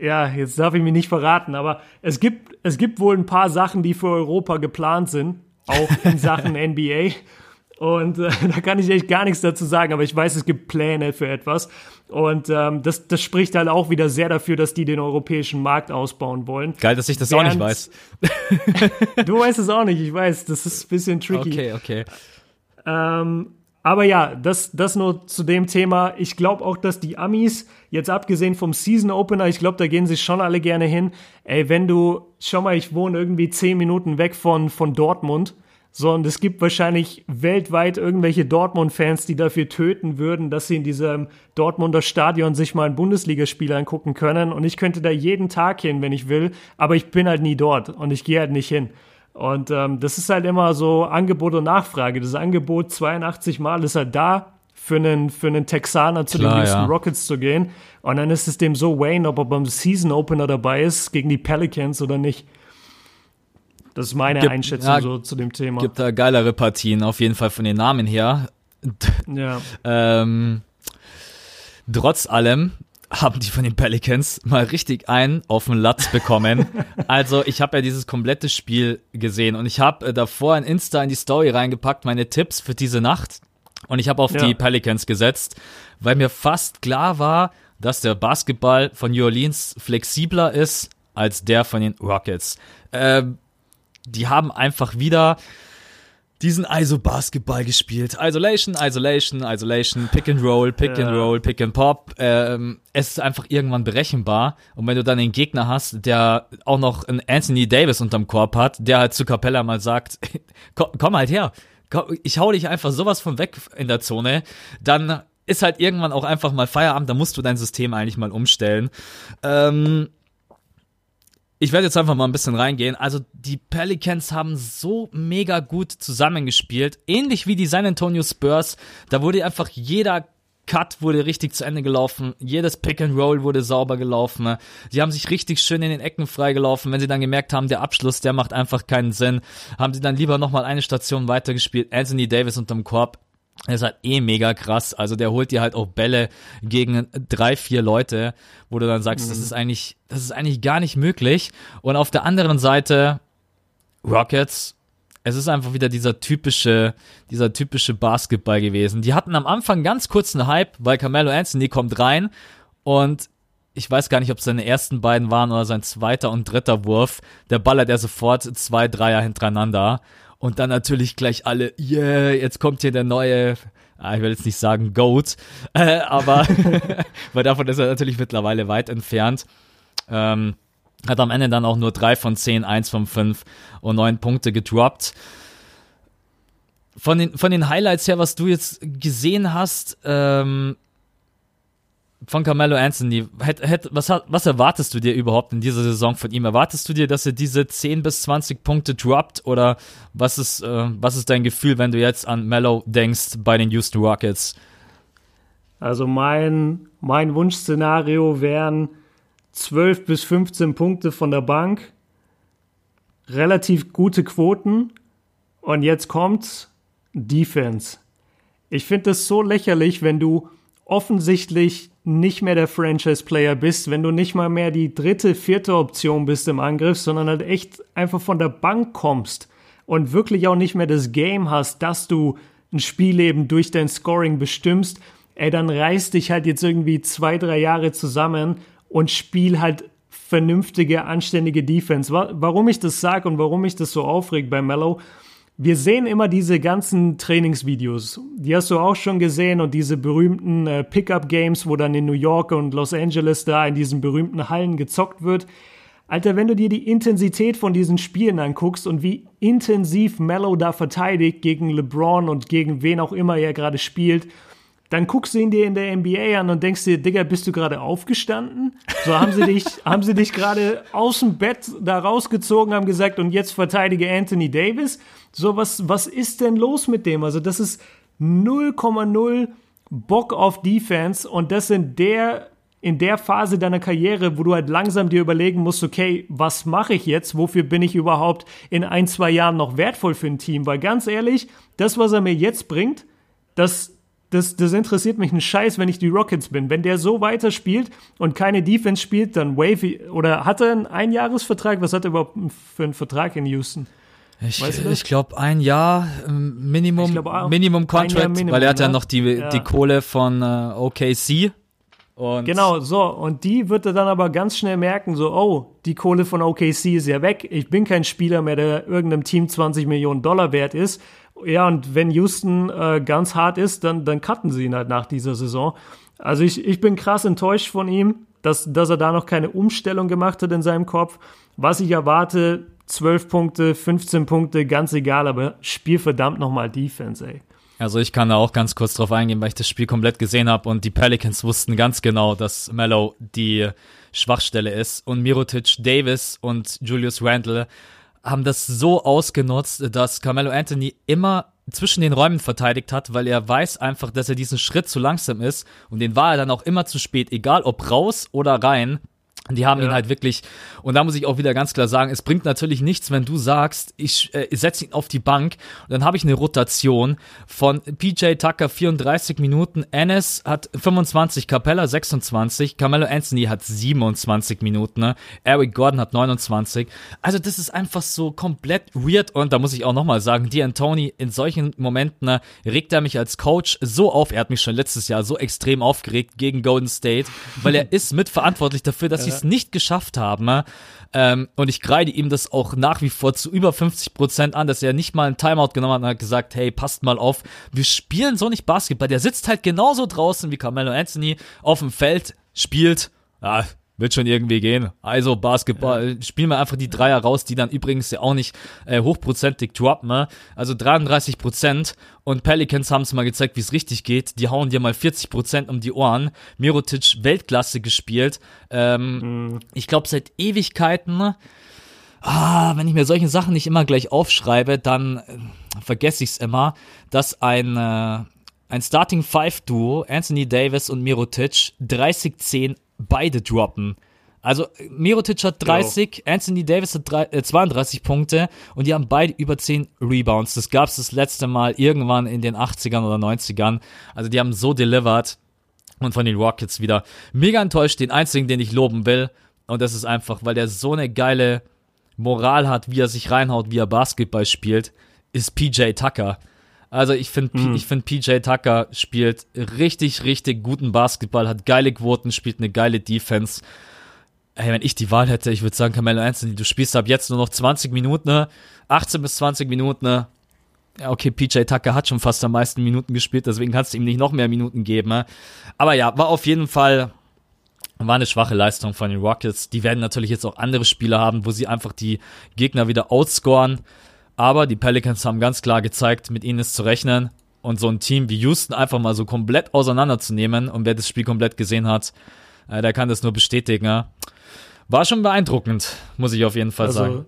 ja, jetzt darf ich mich nicht verraten, aber es gibt, es gibt wohl ein paar Sachen, die für Europa geplant sind, auch in Sachen NBA. Und äh, da kann ich echt gar nichts dazu sagen, aber ich weiß, es gibt Pläne für etwas. Und ähm, das, das spricht halt auch wieder sehr dafür, dass die den europäischen Markt ausbauen wollen. Geil, dass ich das auch nicht Während- weiß. Du weißt es auch nicht, ich weiß, das ist ein bisschen tricky. Okay, okay. Ähm, aber ja, das, das nur zu dem Thema. Ich glaube auch, dass die Amis, jetzt abgesehen vom Season Opener, ich glaube, da gehen sie schon alle gerne hin. Ey, wenn du, schau mal, ich wohne irgendwie zehn Minuten weg von, von Dortmund. So, und es gibt wahrscheinlich weltweit irgendwelche Dortmund-Fans, die dafür töten würden, dass sie in diesem Dortmunder Stadion sich mal ein Bundesligaspiel angucken können. Und ich könnte da jeden Tag hin, wenn ich will, aber ich bin halt nie dort und ich gehe halt nicht hin. Und ähm, das ist halt immer so Angebot und Nachfrage. Das Angebot 82 Mal ist halt da, für einen, für einen Texaner zu Klar, den Houston ja. Rockets zu gehen. Und dann ist es dem so Wayne, ob er beim Season Opener dabei ist gegen die Pelicans oder nicht. Das ist meine Gibt- Einschätzung ja, so zu dem Thema. Gibt da geilere Partien, auf jeden Fall von den Namen her. ja. Ähm, trotz allem haben die von den Pelicans mal richtig einen auf den Latz bekommen. also ich habe ja dieses komplette Spiel gesehen und ich habe äh, davor in Insta in die Story reingepackt, meine Tipps für diese Nacht. Und ich habe auf Ja. die Pelicans gesetzt, weil mir fast klar war, dass der Basketball von New Orleans flexibler ist als der von den Rockets. Ähm, die haben einfach wieder diesen ISO-Basketball gespielt. Isolation, Isolation, Isolation, Pick and Roll, Pick and Ja. Roll, Pick and Pop. Ähm, es ist einfach irgendwann berechenbar. Und wenn du dann einen Gegner hast, der auch noch einen Anthony Davis unterm Korb hat, der halt zu Capella mal sagt, komm, komm halt her, komm, ich hau dich einfach sowas von weg in der Zone, dann ist halt irgendwann auch einfach mal Feierabend, da musst du dein System eigentlich mal umstellen. Ähm, ich werde jetzt einfach mal ein bisschen reingehen. Also die Pelicans haben so mega gut zusammengespielt, ähnlich wie die San Antonio Spurs. Da wurde einfach jeder Cut wurde richtig zu Ende gelaufen, jedes Pick and Roll wurde sauber gelaufen. Sie haben sich richtig schön in den Ecken freigelaufen. Wenn sie dann gemerkt haben, der Abschluss, der macht einfach keinen Sinn, haben sie dann lieber nochmal eine Station weitergespielt. Anthony Davis unterm Korb. Er ist halt eh mega krass. Also der holt dir halt auch Bälle gegen drei, vier Leute, wo du dann sagst, das ist eigentlich, das ist eigentlich gar nicht möglich. Und auf der anderen Seite Rockets, es ist einfach wieder dieser typische, dieser typische Basketball gewesen. Die hatten am Anfang ganz kurzen Hype, weil Carmelo Anthony kommt rein und ich weiß gar nicht, ob es seine ersten beiden waren oder sein zweiter und dritter Wurf. Der ballert er sofort zwei Dreier hintereinander. Und dann natürlich gleich alle, yeah, jetzt kommt hier der neue, ah, ich will jetzt nicht sagen Goat, äh, aber weil davon ist er natürlich mittlerweile weit entfernt. Ähm, hat am Ende dann auch nur drei von zehn, eins von fünf und neun Punkte gedroppt. Von den, von den Highlights her, was du jetzt gesehen hast, ähm, von Carmelo Anthony, hätt, hätt, was, was erwartest du dir überhaupt in dieser Saison von ihm? Erwartest du dir, dass er diese 10 bis 20 Punkte droppt oder was ist, äh, was ist dein Gefühl, wenn du jetzt an Mello denkst bei den Houston Rockets? Also mein, mein Wunschszenario wären 12 bis 15 Punkte von der Bank. relativ gute Quoten. Und jetzt kommt Defense. Ich finde es so lächerlich, wenn du offensichtlich nicht mehr der Franchise-Player bist, wenn du nicht mal mehr die dritte, vierte Option bist im Angriff, sondern halt echt einfach von der Bank kommst und wirklich auch nicht mehr das Game hast, dass du ein Spielleben durch dein Scoring bestimmst, ey, dann reiß dich halt jetzt irgendwie zwei, drei Jahre zusammen und spiel halt vernünftige, anständige Defense. Warum ich das sage und warum mich das so aufregt bei Mellow, wir sehen immer diese ganzen Trainingsvideos. Die hast du auch schon gesehen und diese berühmten äh, Pickup-Games, wo dann in New York und Los Angeles da in diesen berühmten Hallen gezockt wird. Alter, wenn du dir die Intensität von diesen Spielen anguckst und wie intensiv Mello da verteidigt gegen LeBron und gegen wen auch immer er gerade spielt, dann guckst du ihn dir in der NBA an und denkst dir, Digga, bist du gerade aufgestanden? So haben sie dich, haben sie dich gerade aus dem Bett da rausgezogen, haben gesagt, und jetzt verteidige Anthony Davis. So, was, was ist denn los mit dem? Also, das ist 0,0 Bock auf Defense und das in der, in der Phase deiner Karriere, wo du halt langsam dir überlegen musst, okay, was mache ich jetzt? Wofür bin ich überhaupt in ein, zwei Jahren noch wertvoll für ein Team? Weil ganz ehrlich, das, was er mir jetzt bringt, das, das, das interessiert mich einen Scheiß, wenn ich die Rockets bin. Wenn der so weiterspielt und keine Defense spielt, dann Wavy oder hat er einen Einjahresvertrag? Was hat er überhaupt für einen Vertrag in Houston? Ich, ich glaube ein Jahr ähm, Minimum, glaub, Minimum Contract, Minimum, weil er hat ja noch die, ja. die Kohle von äh, OKC. Und genau, so. Und die wird er dann aber ganz schnell merken, so, oh, die Kohle von OKC ist ja weg. Ich bin kein Spieler mehr, der irgendeinem Team 20 Millionen Dollar wert ist. Ja, und wenn Houston äh, ganz hart ist, dann, dann cutten sie ihn halt nach dieser Saison. Also ich, ich bin krass enttäuscht von ihm, dass, dass er da noch keine Umstellung gemacht hat in seinem Kopf. Was ich erwarte, 12 Punkte, 15 Punkte, ganz egal, aber spiel verdammt nochmal Defense, ey. Also ich kann da auch ganz kurz drauf eingehen, weil ich das Spiel komplett gesehen habe und die Pelicans wussten ganz genau, dass Mello die Schwachstelle ist und Mirotic, Davis und Julius Randle haben das so ausgenutzt, dass Carmelo Anthony immer zwischen den Räumen verteidigt hat, weil er weiß einfach, dass er diesen Schritt zu langsam ist und den war er dann auch immer zu spät, egal ob raus oder rein. Die haben ja. ihn halt wirklich, und da muss ich auch wieder ganz klar sagen, es bringt natürlich nichts, wenn du sagst, ich äh, setze ihn auf die Bank und dann habe ich eine Rotation von PJ Tucker 34 Minuten, Ennis hat 25, Capella 26, Carmelo Anthony hat 27 Minuten, ne? Eric Gordon hat 29. Also das ist einfach so komplett weird und da muss ich auch nochmal sagen, die Tony in solchen Momenten ne, regt er mich als Coach so auf, er hat mich schon letztes Jahr so extrem aufgeregt gegen Golden State, weil er ist mitverantwortlich dafür, dass ja. Es nicht geschafft haben. Ähm, und ich kreide ihm das auch nach wie vor zu über 50 Prozent an, dass er nicht mal einen Timeout genommen hat und hat gesagt, hey, passt mal auf, wir spielen so nicht Basketball. Der sitzt halt genauso draußen wie Carmelo Anthony auf dem Feld, spielt, ja, wird schon irgendwie gehen. Also Basketball, ja. spielen wir einfach die Dreier raus, die dann übrigens ja auch nicht äh, hochprozentig droppen. Ne? Also 33 Prozent und Pelicans haben es mal gezeigt, wie es richtig geht. Die hauen dir mal 40 Prozent um die Ohren. Mirotic Weltklasse gespielt. Ähm, mhm. Ich glaube seit Ewigkeiten. Ah, wenn ich mir solche Sachen nicht immer gleich aufschreibe, dann äh, vergesse ich es immer, dass ein äh, ein Starting Five Duo, Anthony Davis und Mirotic, 30-10 beide droppen. Also Mirotic hat 30, jo. Anthony Davis hat drei, äh, 32 Punkte und die haben beide über 10 Rebounds. Das gab es das letzte Mal irgendwann in den 80ern oder 90ern. Also die haben so delivered und von den Rockets wieder mega enttäuscht. Den einzigen, den ich loben will und das ist einfach, weil der so eine geile Moral hat, wie er sich reinhaut, wie er Basketball spielt, ist PJ Tucker. Also ich finde, mhm. ich finde PJ Tucker spielt richtig, richtig guten Basketball, hat geile Quoten, spielt eine geile Defense. Hey, wenn ich die Wahl hätte, ich würde sagen, Carmelo Anthony, du spielst ab jetzt nur noch 20 Minuten, ne? 18 bis 20 Minuten, ne? Ja, okay, PJ Tucker hat schon fast am meisten Minuten gespielt, deswegen kannst du ihm nicht noch mehr Minuten geben. Ne? Aber ja, war auf jeden Fall war eine schwache Leistung von den Rockets. Die werden natürlich jetzt auch andere Spieler haben, wo sie einfach die Gegner wieder outscoren. Aber die Pelicans haben ganz klar gezeigt, mit ihnen ist zu rechnen. Und so ein Team wie Houston einfach mal so komplett auseinanderzunehmen. Und wer das Spiel komplett gesehen hat, äh, der kann das nur bestätigen. Ja. War schon beeindruckend, muss ich auf jeden Fall also, sagen.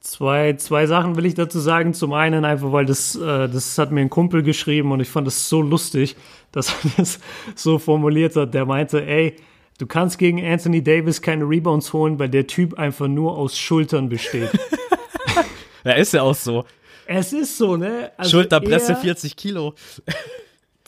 Zwei, zwei Sachen will ich dazu sagen. Zum einen einfach, weil das, äh, das hat mir ein Kumpel geschrieben und ich fand es so lustig, dass er das so formuliert hat. Der meinte, ey, du kannst gegen Anthony Davis keine Rebounds holen, weil der Typ einfach nur aus Schultern besteht. Er ist ja auch so. Es ist so, ne? Also Schulterpresse er- 40 Kilo.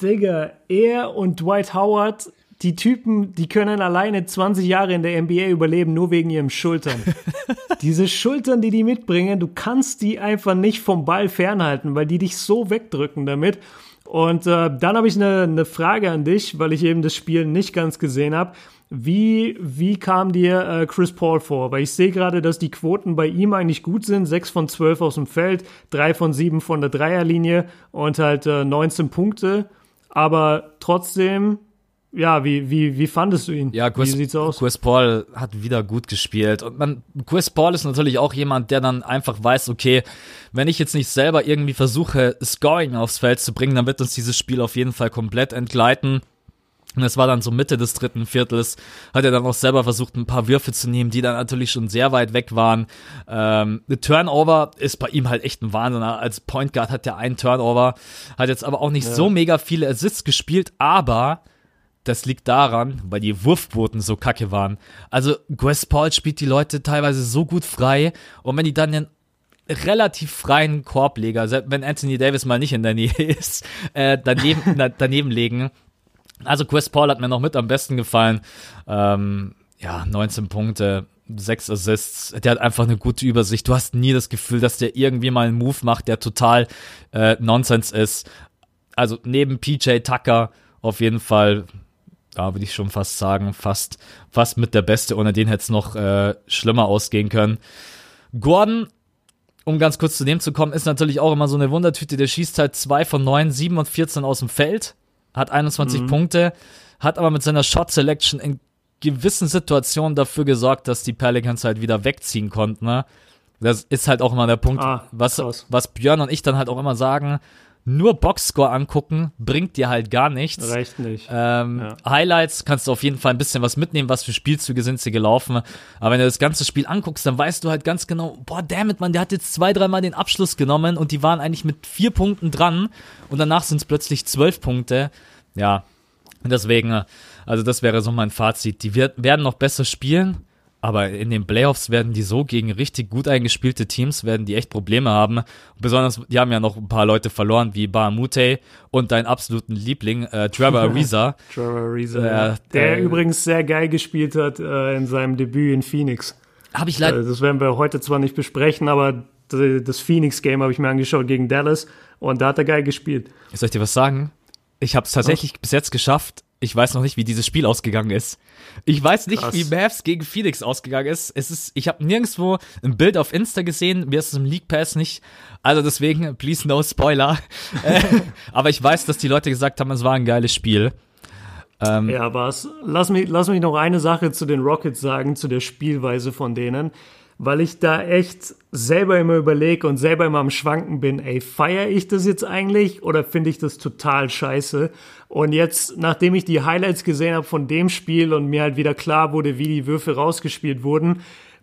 Digga, er und Dwight Howard, die Typen, die können alleine 20 Jahre in der NBA überleben, nur wegen ihren Schultern. Diese Schultern, die die mitbringen, du kannst die einfach nicht vom Ball fernhalten, weil die dich so wegdrücken damit. Und äh, dann habe ich eine, eine Frage an dich, weil ich eben das Spiel nicht ganz gesehen habe. Wie, wie kam dir äh, Chris Paul vor? Weil ich sehe gerade, dass die Quoten bei ihm eigentlich gut sind. 6 von 12 aus dem Feld, 3 von 7 von der Dreierlinie und halt äh, 19 Punkte. Aber trotzdem, ja, wie, wie, wie fandest du ihn? Ja, Chris, wie sieht's aus? Chris Paul hat wieder gut gespielt. Und man, Chris Paul ist natürlich auch jemand, der dann einfach weiß, okay, wenn ich jetzt nicht selber irgendwie versuche, Scoring aufs Feld zu bringen, dann wird uns dieses Spiel auf jeden Fall komplett entgleiten. Und es war dann so Mitte des dritten Viertels, hat er dann auch selber versucht, ein paar Würfe zu nehmen, die dann natürlich schon sehr weit weg waren. Ähm, der Turnover ist bei ihm halt echt ein Wahnsinn. Als Point Guard hat er einen Turnover, hat jetzt aber auch nicht so mega viele Assists gespielt, aber das liegt daran, weil die Wurfquoten so kacke waren. Also Chris Paul spielt die Leute teilweise so gut frei und wenn die dann den relativ freien Korbleger, selbst wenn Anthony Davis mal nicht in der Nähe ist, äh, daneben, daneben legen. Also Chris Paul hat mir noch mit am besten gefallen. Ähm, ja, 19 Punkte, 6 Assists. Der hat einfach eine gute Übersicht. Du hast nie das Gefühl, dass der irgendwie mal einen Move macht, der total äh, Nonsens ist. Also neben PJ Tucker auf jeden Fall, da würde ich schon fast sagen, fast, fast mit der Beste. Ohne den hätte es noch äh, schlimmer ausgehen können. Gordon um ganz kurz zu dem zu kommen, ist natürlich auch immer so eine Wundertüte. Der schießt halt 2 von 9, 7 und 14 aus dem Feld, hat 21 Punkte, hat aber mit seiner Shot Selection in gewissen Situationen dafür gesorgt, dass die Pelicans halt wieder wegziehen konnten. Ne? Das ist halt auch immer der Punkt, Ah, was, krass. was Björn und ich dann halt auch immer sagen, nur Boxscore angucken bringt dir halt gar nichts. Reicht nicht. Ähm, Ja. Highlights kannst du auf jeden Fall ein bisschen was mitnehmen, was für Spielzüge sind sie gelaufen. Aber wenn du das ganze Spiel anguckst, dann weißt du halt ganz genau, boah, dammit, man, der hat jetzt zwei, dreimal den Abschluss genommen und die waren eigentlich mit vier Punkten dran und danach sind es plötzlich zwölf Punkte. Ja, deswegen, also das wäre so mein Fazit. Die wird, werden noch besser spielen, aber in den Playoffs werden die so gegen richtig gut eingespielte Teams, werden die echt Probleme haben. Besonders, die haben ja noch ein paar Leute verloren, wie Bahamute und deinen absoluten Liebling, äh, Trevor Ariza. Trevor Ariza, Ja, ja. der äh, übrigens sehr geil gespielt hat äh, in seinem Debüt in Phoenix. Habe ich leider, Also das werden wir heute zwar nicht besprechen, aber das Phoenix-Game habe ich mir angeschaut gegen Dallas und da hat er geil gespielt. soll ich dir was sagen? Ich habe es tatsächlich bis jetzt geschafft. Ich weiß noch nicht, wie dieses Spiel ausgegangen ist. Ich weiß nicht, Krass. wie Mavs gegen Phoenix ausgegangen ist. Es ist, ich habe nirgendwo ein Bild auf Insta gesehen. Mir ist es im League Pass nicht. Also deswegen, please no Spoiler. Äh, Aber ich weiß, dass die Leute gesagt haben, es war ein geiles Spiel. Ähm, Ja, was? Lass mich, lass mich noch eine Sache zu den Rockets sagen, zu der Spielweise von denen, weil ich da echt selber immer überlege und selber immer am Schwanken bin, ey, feiere ich das jetzt eigentlich oder finde ich das total scheiße? Und jetzt, nachdem ich die Highlights gesehen habe von dem Spiel und mir halt wieder klar wurde, wie die Würfe rausgespielt wurden,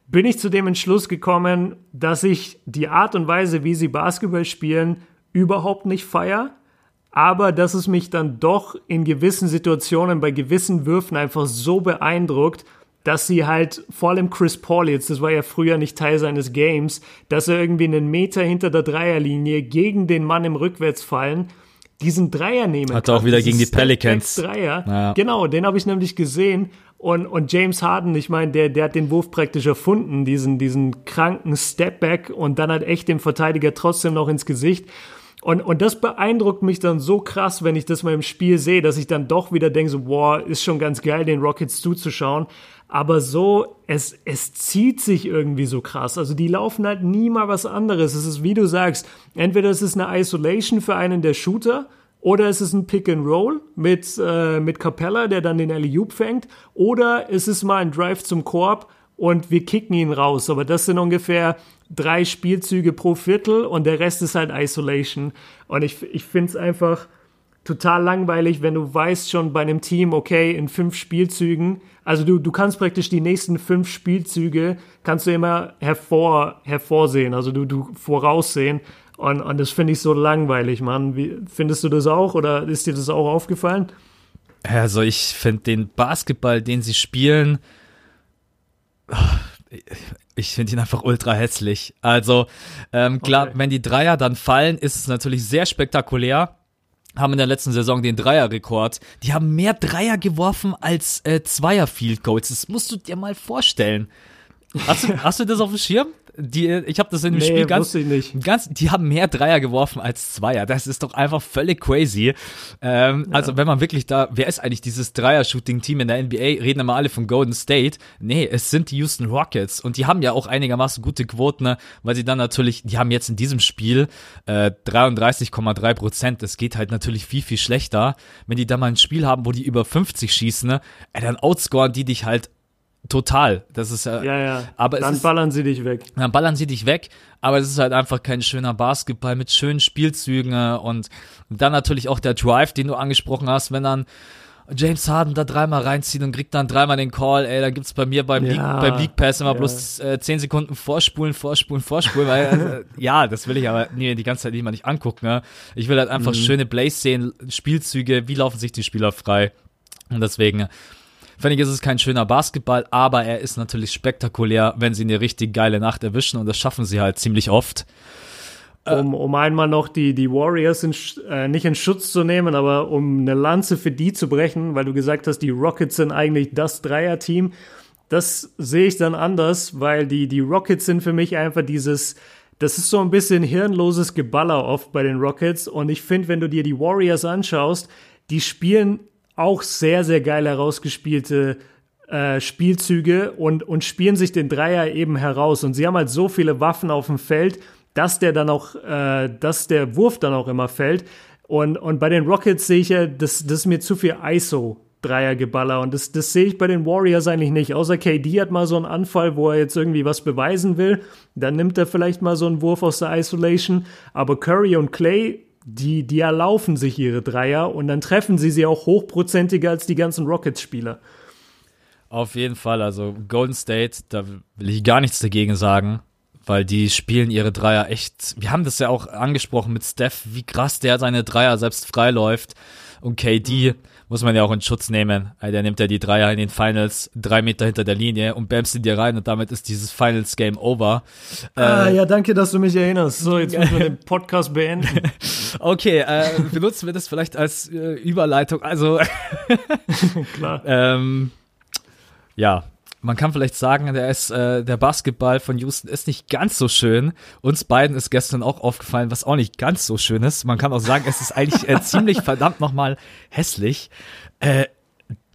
bin ich zu dem Entschluss gekommen, dass ich die Art und Weise, wie sie Basketball spielen, überhaupt nicht feier aber dass es mich dann doch in gewissen Situationen bei gewissen Würfen einfach so beeindruckt, dass sie halt, vor allem Chris Paul jetzt, das war ja früher nicht Teil seines Games, dass er irgendwie einen Meter hinter der Dreierlinie gegen den Mann im Rückwärtsfallen diesen Dreier nehmen Hat er auch wieder gegen die Pelicans. Dreier. Ja. Genau, den habe ich nämlich gesehen. Und, und James Harden, ich meine, der, der hat den Wurf praktisch erfunden, diesen, diesen kranken Stepback und dann halt echt dem Verteidiger trotzdem noch ins Gesicht. Und, und das beeindruckt mich dann so krass, wenn ich das mal im Spiel sehe, dass ich dann doch wieder denke, so, boah, ist schon ganz geil, den Rockets zuzuschauen. Aber so, es, es zieht sich irgendwie so krass. Also die laufen halt nie mal was anderes. Es ist, wie du sagst, entweder es ist eine Isolation für einen der Shooter, oder es ist ein Pick and Roll mit, äh, mit Capella, der dann den alley fängt. Oder es ist mal ein Drive zum Korb und wir kicken ihn raus. Aber das sind ungefähr drei Spielzüge pro Viertel und der Rest ist halt Isolation. Und ich, ich finde es einfach total langweilig, wenn du weißt schon bei einem Team, okay, in fünf Spielzügen, also du, du kannst praktisch die nächsten fünf Spielzüge, kannst du immer hervor, hervorsehen, also du, du voraussehen. Und, und das finde ich so langweilig, Mann. Wie, findest du das auch oder ist dir das auch aufgefallen? Also ich finde den Basketball, den sie spielen, ich finde ihn einfach ultra hässlich. Also, ähm, klar, Okay. wenn die Dreier dann fallen, ist es natürlich sehr spektakulär. Haben in der letzten Saison den Dreierrekord. Die haben mehr Dreier geworfen als äh, Zweier Field Goals. Das musst du dir mal vorstellen. Hast du, hast du das auf dem Schirm? Die, äh, ich habe das in dem Nee, Spiel ganz, ganz, die haben mehr Dreier geworfen als Zweier. Das ist doch einfach völlig crazy. Ähm, Also wenn man wirklich da, wer ist eigentlich dieses Dreier-Shooting-Team in der NBA? Reden immer alle von Golden State. Nee, es sind die Houston Rockets und die haben ja auch einigermaßen gute Quoten, ne? weil sie dann natürlich, die haben jetzt in diesem Spiel äh, 33,3 Prozent. Das geht halt natürlich viel viel schlechter. Wenn die da mal ein Spiel haben, wo die über 50 schießen? Ey, dann outscoren die dich halt total. Das ist Ja, ja. Aber Dann ist, ballern sie dich weg. dann ballern sie dich weg, aber es ist halt einfach kein schöner Basketball mit schönen Spielzügen äh, und dann natürlich auch der Drive, den du angesprochen hast, wenn dann James Harden da dreimal reinzieht und kriegt dann dreimal den Call, ey, da gibt's bei mir beim, Ja, League, beim League Pass immer ja. bloß äh, 10 Sekunden vorspulen, vorspulen, vorspulen, weil, äh, ja, das will ich aber nee, die ganze Zeit nicht mal nicht angucken, ne? Ich will halt einfach Mhm. schöne Plays sehen, Spielzüge, wie laufen sich die Spieler frei und deswegen Finde ich, ist es kein schöner Basketball, aber er ist natürlich spektakulär, wenn sie eine richtig geile Nacht erwischen und das schaffen sie halt ziemlich oft. Um, um einmal noch die, die Warriors in, äh, nicht in Schutz zu nehmen, aber um eine Lanze für die zu brechen, weil du gesagt hast, die Rockets sind eigentlich das Dreier-Team. Das sehe ich dann anders, weil die, die Rockets sind für mich einfach dieses, das ist so ein bisschen hirnloses Geballer oft bei den Rockets. Und ich finde, wenn du dir die Warriors anschaust, die spielen auch sehr, sehr geil herausgespielte äh, Spielzüge und, und spielen sich den Dreier eben heraus. Und sie haben halt so viele Waffen auf dem Feld, dass der dann auch, äh, dass der Wurf dann auch immer fällt. Und, und bei den Rockets sehe ich ja, das, das ist mir zu viel ISO. Dreiergeballer und das, das sehe ich bei den Warriors eigentlich nicht. Außer KD hat mal so einen Anfall, wo er jetzt irgendwie was beweisen will. Dann nimmt er vielleicht mal so einen Wurf aus der Isolation. Aber Curry und Clay, die, die erlaufen sich ihre Dreier und dann treffen sie sie auch hochprozentiger als die ganzen Rockets-Spieler. Auf jeden Fall, also Golden State, da will ich gar nichts dagegen sagen, weil die spielen ihre Dreier echt. Wir haben das ja auch angesprochen mit Steph, wie krass der seine Dreier selbst freiläuft. Und KD muss man ja auch in Schutz nehmen. Der nimmt ja die Dreier in den Finals drei Meter hinter der Linie und bämst ihn dir rein und damit ist dieses Finals Game over. Ah, ja, danke, dass du mich erinnerst. So, jetzt müssen wir den Podcast beenden. Okay, äh, benutzen wir das vielleicht als äh, Überleitung. Also Klar. Ähm, ja, man kann vielleicht sagen, der ist äh, der Basketball von Houston ist nicht ganz so schön. Uns beiden ist gestern auch aufgefallen, was auch nicht ganz so schön ist. Man kann auch sagen, es ist eigentlich äh, ziemlich verdammt nochmal hässlich. Äh,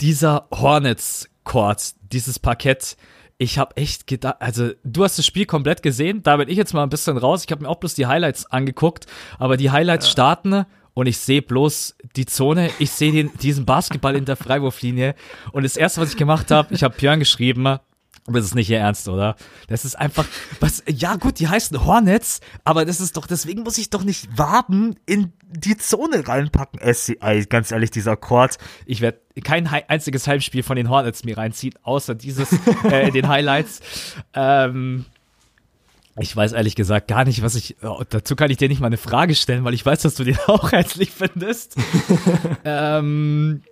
dieser Hornets Court, dieses Parkett. Ich habe echt gedacht, also du hast das Spiel komplett gesehen, da bin ich jetzt mal ein bisschen raus. Ich habe mir auch bloß die Highlights angeguckt, aber die Highlights starten und ich sehe bloß die Zone, ich sehe diesen Basketball in der Freiwurflinie und das erste, was ich gemacht habe, ich habe Björn geschrieben, aber das ist nicht ihr Ernst, oder? Das ist einfach, was, ja gut, die heißen Hornets, aber das ist doch, deswegen muss ich doch nicht Waben in die Zone reinpacken. Ey, ganz ehrlich, dieser Chord, ich werde kein hei- einziges Heimspiel von den Hornets mir reinziehen, außer dieses, äh, den Highlights. Ähm, ich weiß ehrlich gesagt gar nicht, was ich. Oh, dazu kann ich dir nicht mal eine Frage stellen, weil ich weiß, dass du den auch hässlich findest. ähm,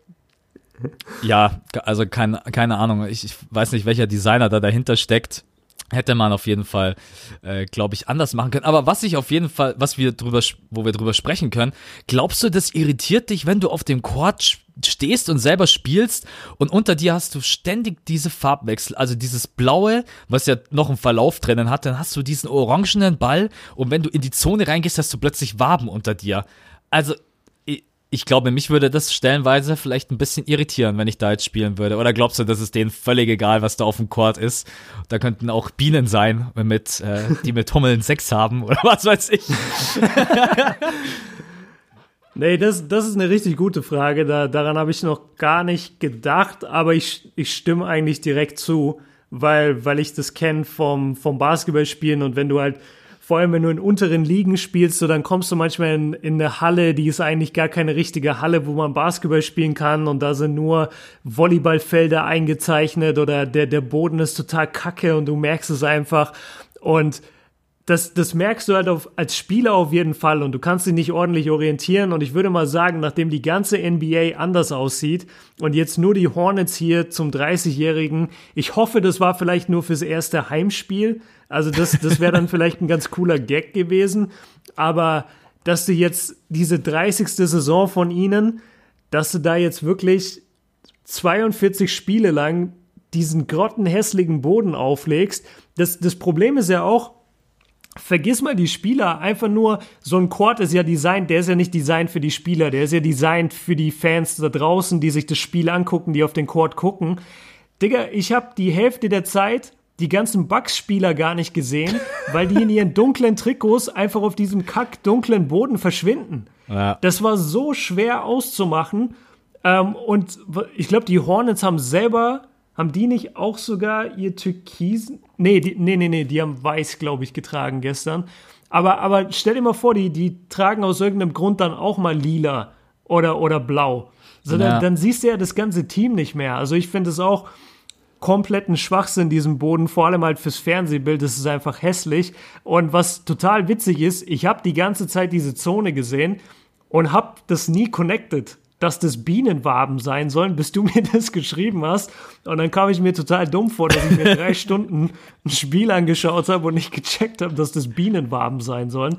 ja, also keine, keine Ahnung. Ich, ich weiß nicht, welcher Designer da dahinter steckt. Hätte man auf jeden Fall, äh, glaube ich, anders machen können. Aber was ich auf jeden Fall, was wir drüber, wo wir drüber sprechen können, glaubst du, das irritiert dich, wenn du auf dem Court stehst und selber spielst und unter dir hast du ständig diese Farbwechsel, also dieses blaue, was ja noch einen Verlauf drinnen hat, dann hast du diesen orangenen Ball und wenn du in die Zone reingehst, hast du plötzlich Waben unter dir. Also ich- glaube, mich würde das stellenweise vielleicht ein bisschen irritieren, wenn ich da jetzt spielen würde. Oder glaubst du, das ist denen völlig egal, was da auf dem Court ist? Da könnten auch Bienen sein, mit, äh, die mit Hummeln Sex haben oder was weiß ich. Nee, das, das ist eine richtig gute Frage. Da, daran habe ich noch gar nicht gedacht, aber ich, ich stimme eigentlich direkt zu, weil, weil ich das kenne vom, vom Basketballspielen und wenn du halt, vor allem wenn du in unteren Ligen spielst, so dann kommst du manchmal in, in eine Halle, die ist eigentlich gar keine richtige Halle, wo man Basketball spielen kann und da sind nur Volleyballfelder eingezeichnet oder der, der Boden ist total kacke und du merkst es einfach. Und das, das merkst du halt auf, als Spieler auf jeden Fall und du kannst dich nicht ordentlich orientieren. Und ich würde mal sagen, nachdem die ganze NBA anders aussieht und jetzt nur die Hornets hier zum 30-Jährigen, ich hoffe, das war vielleicht nur fürs erste Heimspiel. Also das, das wäre dann vielleicht ein ganz cooler Gag gewesen. Aber dass du jetzt diese 30. Saison von ihnen, dass du da jetzt wirklich 42 Spiele lang diesen grottenhässlichen Boden auflegst. Das, das Problem ist ja auch, vergiss mal die Spieler, einfach nur, so ein Court ist ja designt, der ist ja nicht designt für die Spieler, der ist ja designt für die Fans da draußen, die sich das Spiel angucken, die auf den Court gucken. Digga, ich habe die Hälfte der Zeit die ganzen Bucks-Spieler gar nicht gesehen, weil die in ihren dunklen Trikots einfach auf diesem kack dunklen Boden verschwinden. Ja. Das war so schwer auszumachen. Ähm, und ich glaube, die Hornets haben selber haben die nicht auch sogar ihr Türkisen? Nee, die, nee, nee, nee, die haben weiß, glaube ich, getragen gestern. Aber, aber stell dir mal vor, die, die tragen aus irgendeinem Grund dann auch mal lila oder, oder blau. So, ja. dann, dann siehst du ja das ganze Team nicht mehr. Also ich finde es auch kompletten Schwachsinn, diesen Boden, vor allem halt fürs Fernsehbild, das ist einfach hässlich. Und was total witzig ist, ich habe die ganze Zeit diese Zone gesehen und habe das nie connected dass das Bienenwaben sein sollen, bis du mir das geschrieben hast. Und dann kam ich mir total dumm vor, dass ich mir drei Stunden ein Spiel angeschaut habe und nicht gecheckt habe, dass das Bienenwaben sein sollen.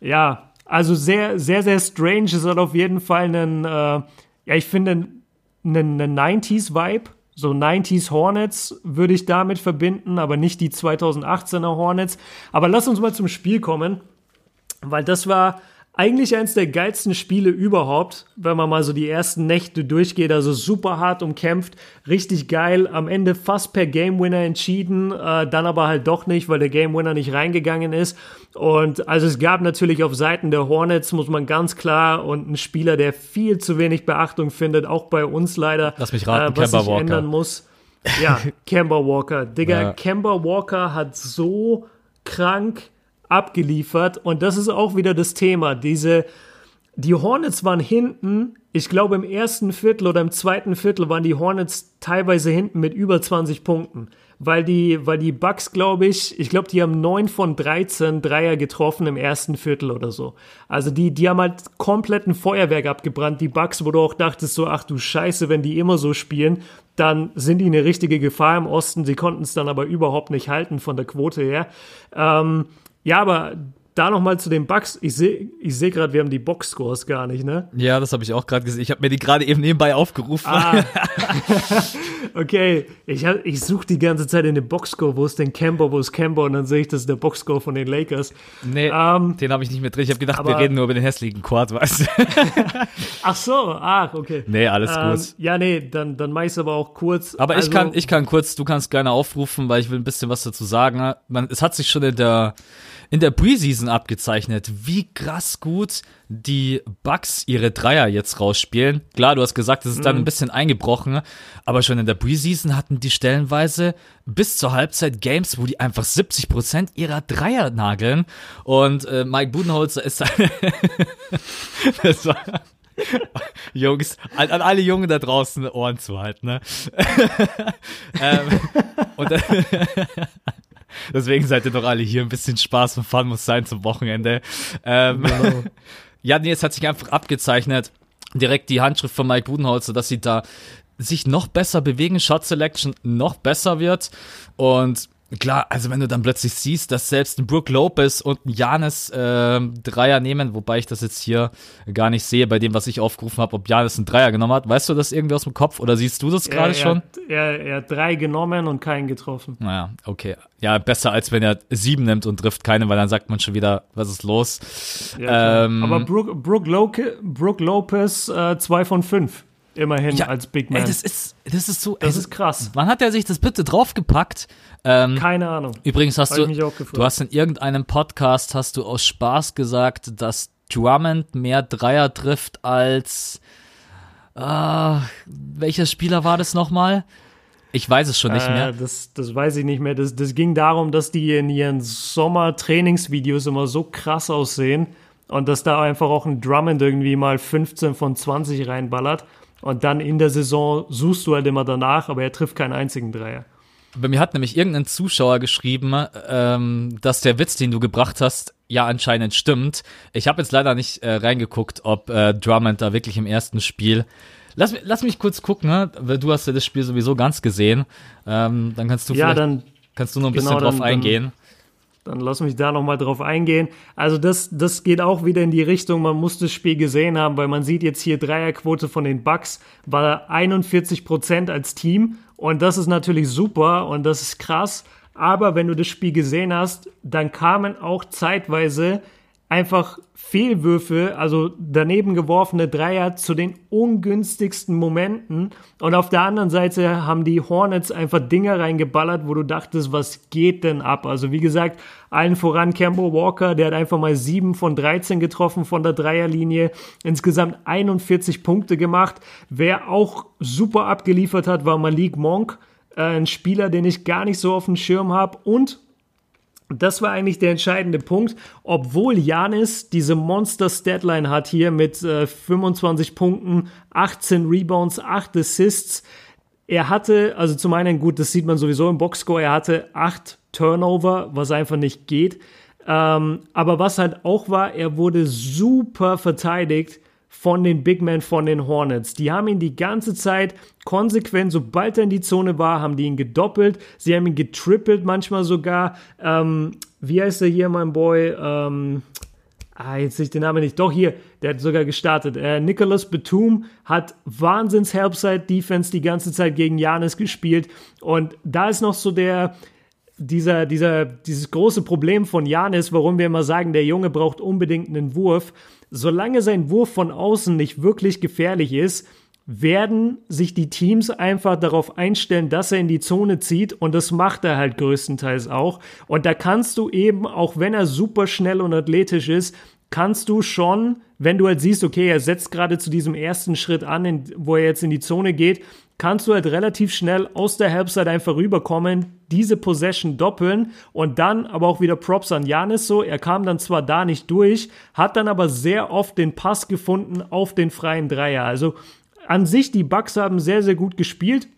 Ja, also sehr, sehr, sehr strange. Es hat auf jeden Fall einen, äh, ja, ich finde, einen, einen 90s-Vibe. So 90s Hornets würde ich damit verbinden, aber nicht die 2018er Hornets. Aber lass uns mal zum Spiel kommen, weil das war eigentlich eins der geilsten Spiele überhaupt, wenn man mal so die ersten Nächte durchgeht. Also super hart umkämpft, richtig geil. Am Ende fast per Game Winner entschieden, äh, dann aber halt doch nicht, weil der Game Winner nicht reingegangen ist. Und also es gab natürlich auf Seiten der Hornets, muss man ganz klar, und ein Spieler, der viel zu wenig Beachtung findet, auch bei uns leider, Lass mich raten, äh, was Kemba sich Walker. ändern muss. Ja, Kemba Walker. Digga, Ja. Kemba Walker hat so krank abgeliefert. Und das ist auch wieder das Thema. Diese, die Hornets waren hinten, ich glaube im ersten Viertel oder im zweiten Viertel waren die Hornets teilweise hinten mit über 20 Punkten. Weil die, weil die Bucks, glaube ich, ich glaube, die haben 9 von 13 Dreier getroffen im ersten Viertel oder so. Also die, die haben halt komplett ein Feuerwerk abgebrannt, die Bucks, wo du auch dachtest so, ach du Scheiße, wenn die immer so spielen, dann sind die eine richtige Gefahr im Osten. Sie konnten es dann aber überhaupt nicht halten von der Quote her. Ähm, ja, aber da nochmal zu den Bugs. Ich sehe ich seh gerade, wir haben die Box-Scores gar nicht, ne? Ja, das habe ich auch gerade gesehen. Ich habe mir die gerade eben nebenbei aufgerufen. Ah. okay, ich, hab- ich suche die ganze Zeit in den Boxscore, wo ist denn Kemba, wo ist Kemba und dann sehe ich, das ist der Boxscore von den Lakers. Nee, Ähm, den habe ich nicht mehr drin. Ich habe gedacht, wir aber- reden nur über den hässlichen Quad, weißt du? Ach so, ach, okay. Nee, alles Ähm, gut. ja, nee, dann, dann mach ich's aber auch kurz. Aber also, ich kann, ich kann kurz, du kannst gerne aufrufen, weil ich will ein bisschen was dazu sagen. Man, es hat sich schon in der, in der Preseason abgezeichnet, wie krass gut die Bucks ihre Dreier jetzt rausspielen. Klar, du hast gesagt, es ist dann ein bisschen eingebrochen, aber schon in der Preseason hatten die stellenweise bis zur Halbzeit Games, wo die einfach 70 Prozent ihrer Dreier nageln. Und äh, Mike Budenholzer ist das war Jungs, an, an alle Jungen da draußen Ohren zu halten, ne? ähm, und dann, deswegen seid ihr doch alle hier. Ein bisschen Spaß und Fun muss sein zum Wochenende. Ähm, ja, nee, es hat sich einfach abgezeichnet. Direkt die Handschrift von Mike Budenholzer, dass sie da sich noch besser bewegen, Shot Selection noch besser wird. Und klar, also wenn du dann plötzlich siehst, dass selbst ein Brook Lopez und ein Janis äh, Dreier nehmen, wobei ich das jetzt hier gar nicht sehe bei dem, was ich aufgerufen habe, ob Janis einen Dreier genommen hat. Weißt du das irgendwie aus dem Kopf oder siehst du das er, gerade er, schon? hat- Er, er hat drei genommen und keinen getroffen. Naja, okay. Ja, besser als wenn er sieben nimmt und trifft keine, weil dann sagt man schon wieder, was ist los? Ja. Ähm, aber Brook, Brook, Loke, Brook Lopez, äh, zwei von fünf. Immerhin Ja, als Big Man. Ey, das ist, das ist so, Das ey, ist krass. Wann hat er sich das bitte draufgepackt? Ähm, Keine Ahnung. Übrigens hast Hab du, du hast in irgendeinem Podcast hast du aus Spaß gesagt, dass Drummond mehr Dreier trifft als, ah, welcher Spieler war das nochmal? Ich weiß es schon nicht Äh, mehr. das, das weiß ich nicht mehr. Das, das ging darum, dass die in ihren Sommer-Trainingsvideos immer so krass aussehen und dass da einfach auch ein Drummond irgendwie mal 15 von 20 reinballert. Und dann in der Saison suchst du halt immer danach, aber er trifft keinen einzigen Dreier. Bei mir hat nämlich irgendein Zuschauer geschrieben, ähm, dass der Witz, den du gebracht hast, ja anscheinend stimmt. Ich habe jetzt leider nicht äh, reingeguckt, ob äh, Drummond da wirklich im ersten Spiel. Lass, lass mich kurz gucken, ne? weil du hast ja das Spiel sowieso ganz gesehen. Ähm, dann kannst du Ja, vielleicht, dann kannst du noch ein bisschen genau, drauf dann- eingehen. Dann lass mich da nochmal drauf eingehen. Also das, das geht auch wieder in die Richtung, man muss das Spiel gesehen haben, weil man sieht jetzt hier Dreierquote von den Bucks war 41 Prozent als Team und das ist natürlich super und das ist krass. Aber wenn du das Spiel gesehen hast, dann kamen auch zeitweise einfach Fehlwürfe, also daneben geworfene Dreier zu den ungünstigsten Momenten. Und auf der anderen Seite haben die Hornets einfach Dinger reingeballert, wo du dachtest, was geht denn ab? Also wie gesagt, allen voran Campbell Walker, der hat einfach mal 7 von 13 getroffen von der Dreierlinie, insgesamt 41 Punkte gemacht. Wer auch super abgeliefert hat, war Malik Monk, äh, ein Spieler, den ich gar nicht so auf dem Schirm habe. Und das war eigentlich der entscheidende Punkt. Obwohl Janis diese Monster-Statline hat hier mit äh, 25 Punkten, 18 Rebounds, 8 Assists. Er hatte, also zum einen, gut, das sieht man sowieso im Boxscore, er hatte 8 Turnover, was einfach nicht geht. Ähm, aber was halt auch war, er wurde super verteidigt von den Big Men von den Hornets. Die haben ihn die ganze Zeit konsequent, sobald er in die Zone war, haben die ihn gedoppelt. Sie haben ihn getrippelt manchmal sogar. Ähm, wie heißt er hier, mein Boy? Ähm, ah, jetzt sehe ich den Namen nicht. Doch, hier, der hat sogar gestartet. Äh, Nicholas Batum hat wahnsinns Helpside-Defense die ganze Zeit gegen Janis gespielt. Und da ist noch so der, dieser, dieser, dieses große Problem von Janis, warum wir immer sagen, der Junge braucht unbedingt einen Wurf. Solange sein Wurf von außen nicht wirklich gefährlich ist, werden sich die Teams einfach darauf einstellen, dass er in die Zone zieht und das macht er halt größtenteils auch. Und da kannst du eben, auch wenn er super schnell und athletisch ist, kannst du schon, wenn du halt siehst, okay, er setzt gerade zu diesem ersten Schritt an, in, wo er jetzt in die Zone geht, kannst du halt relativ schnell aus der Halbzeit einfach rüberkommen, diese Possession doppeln und dann aber auch wieder Props an Janis so. Er kam dann zwar da nicht durch, hat dann aber sehr oft den Pass gefunden auf den freien Dreier. Also an sich, die Bucks haben sehr, sehr gut gespielt.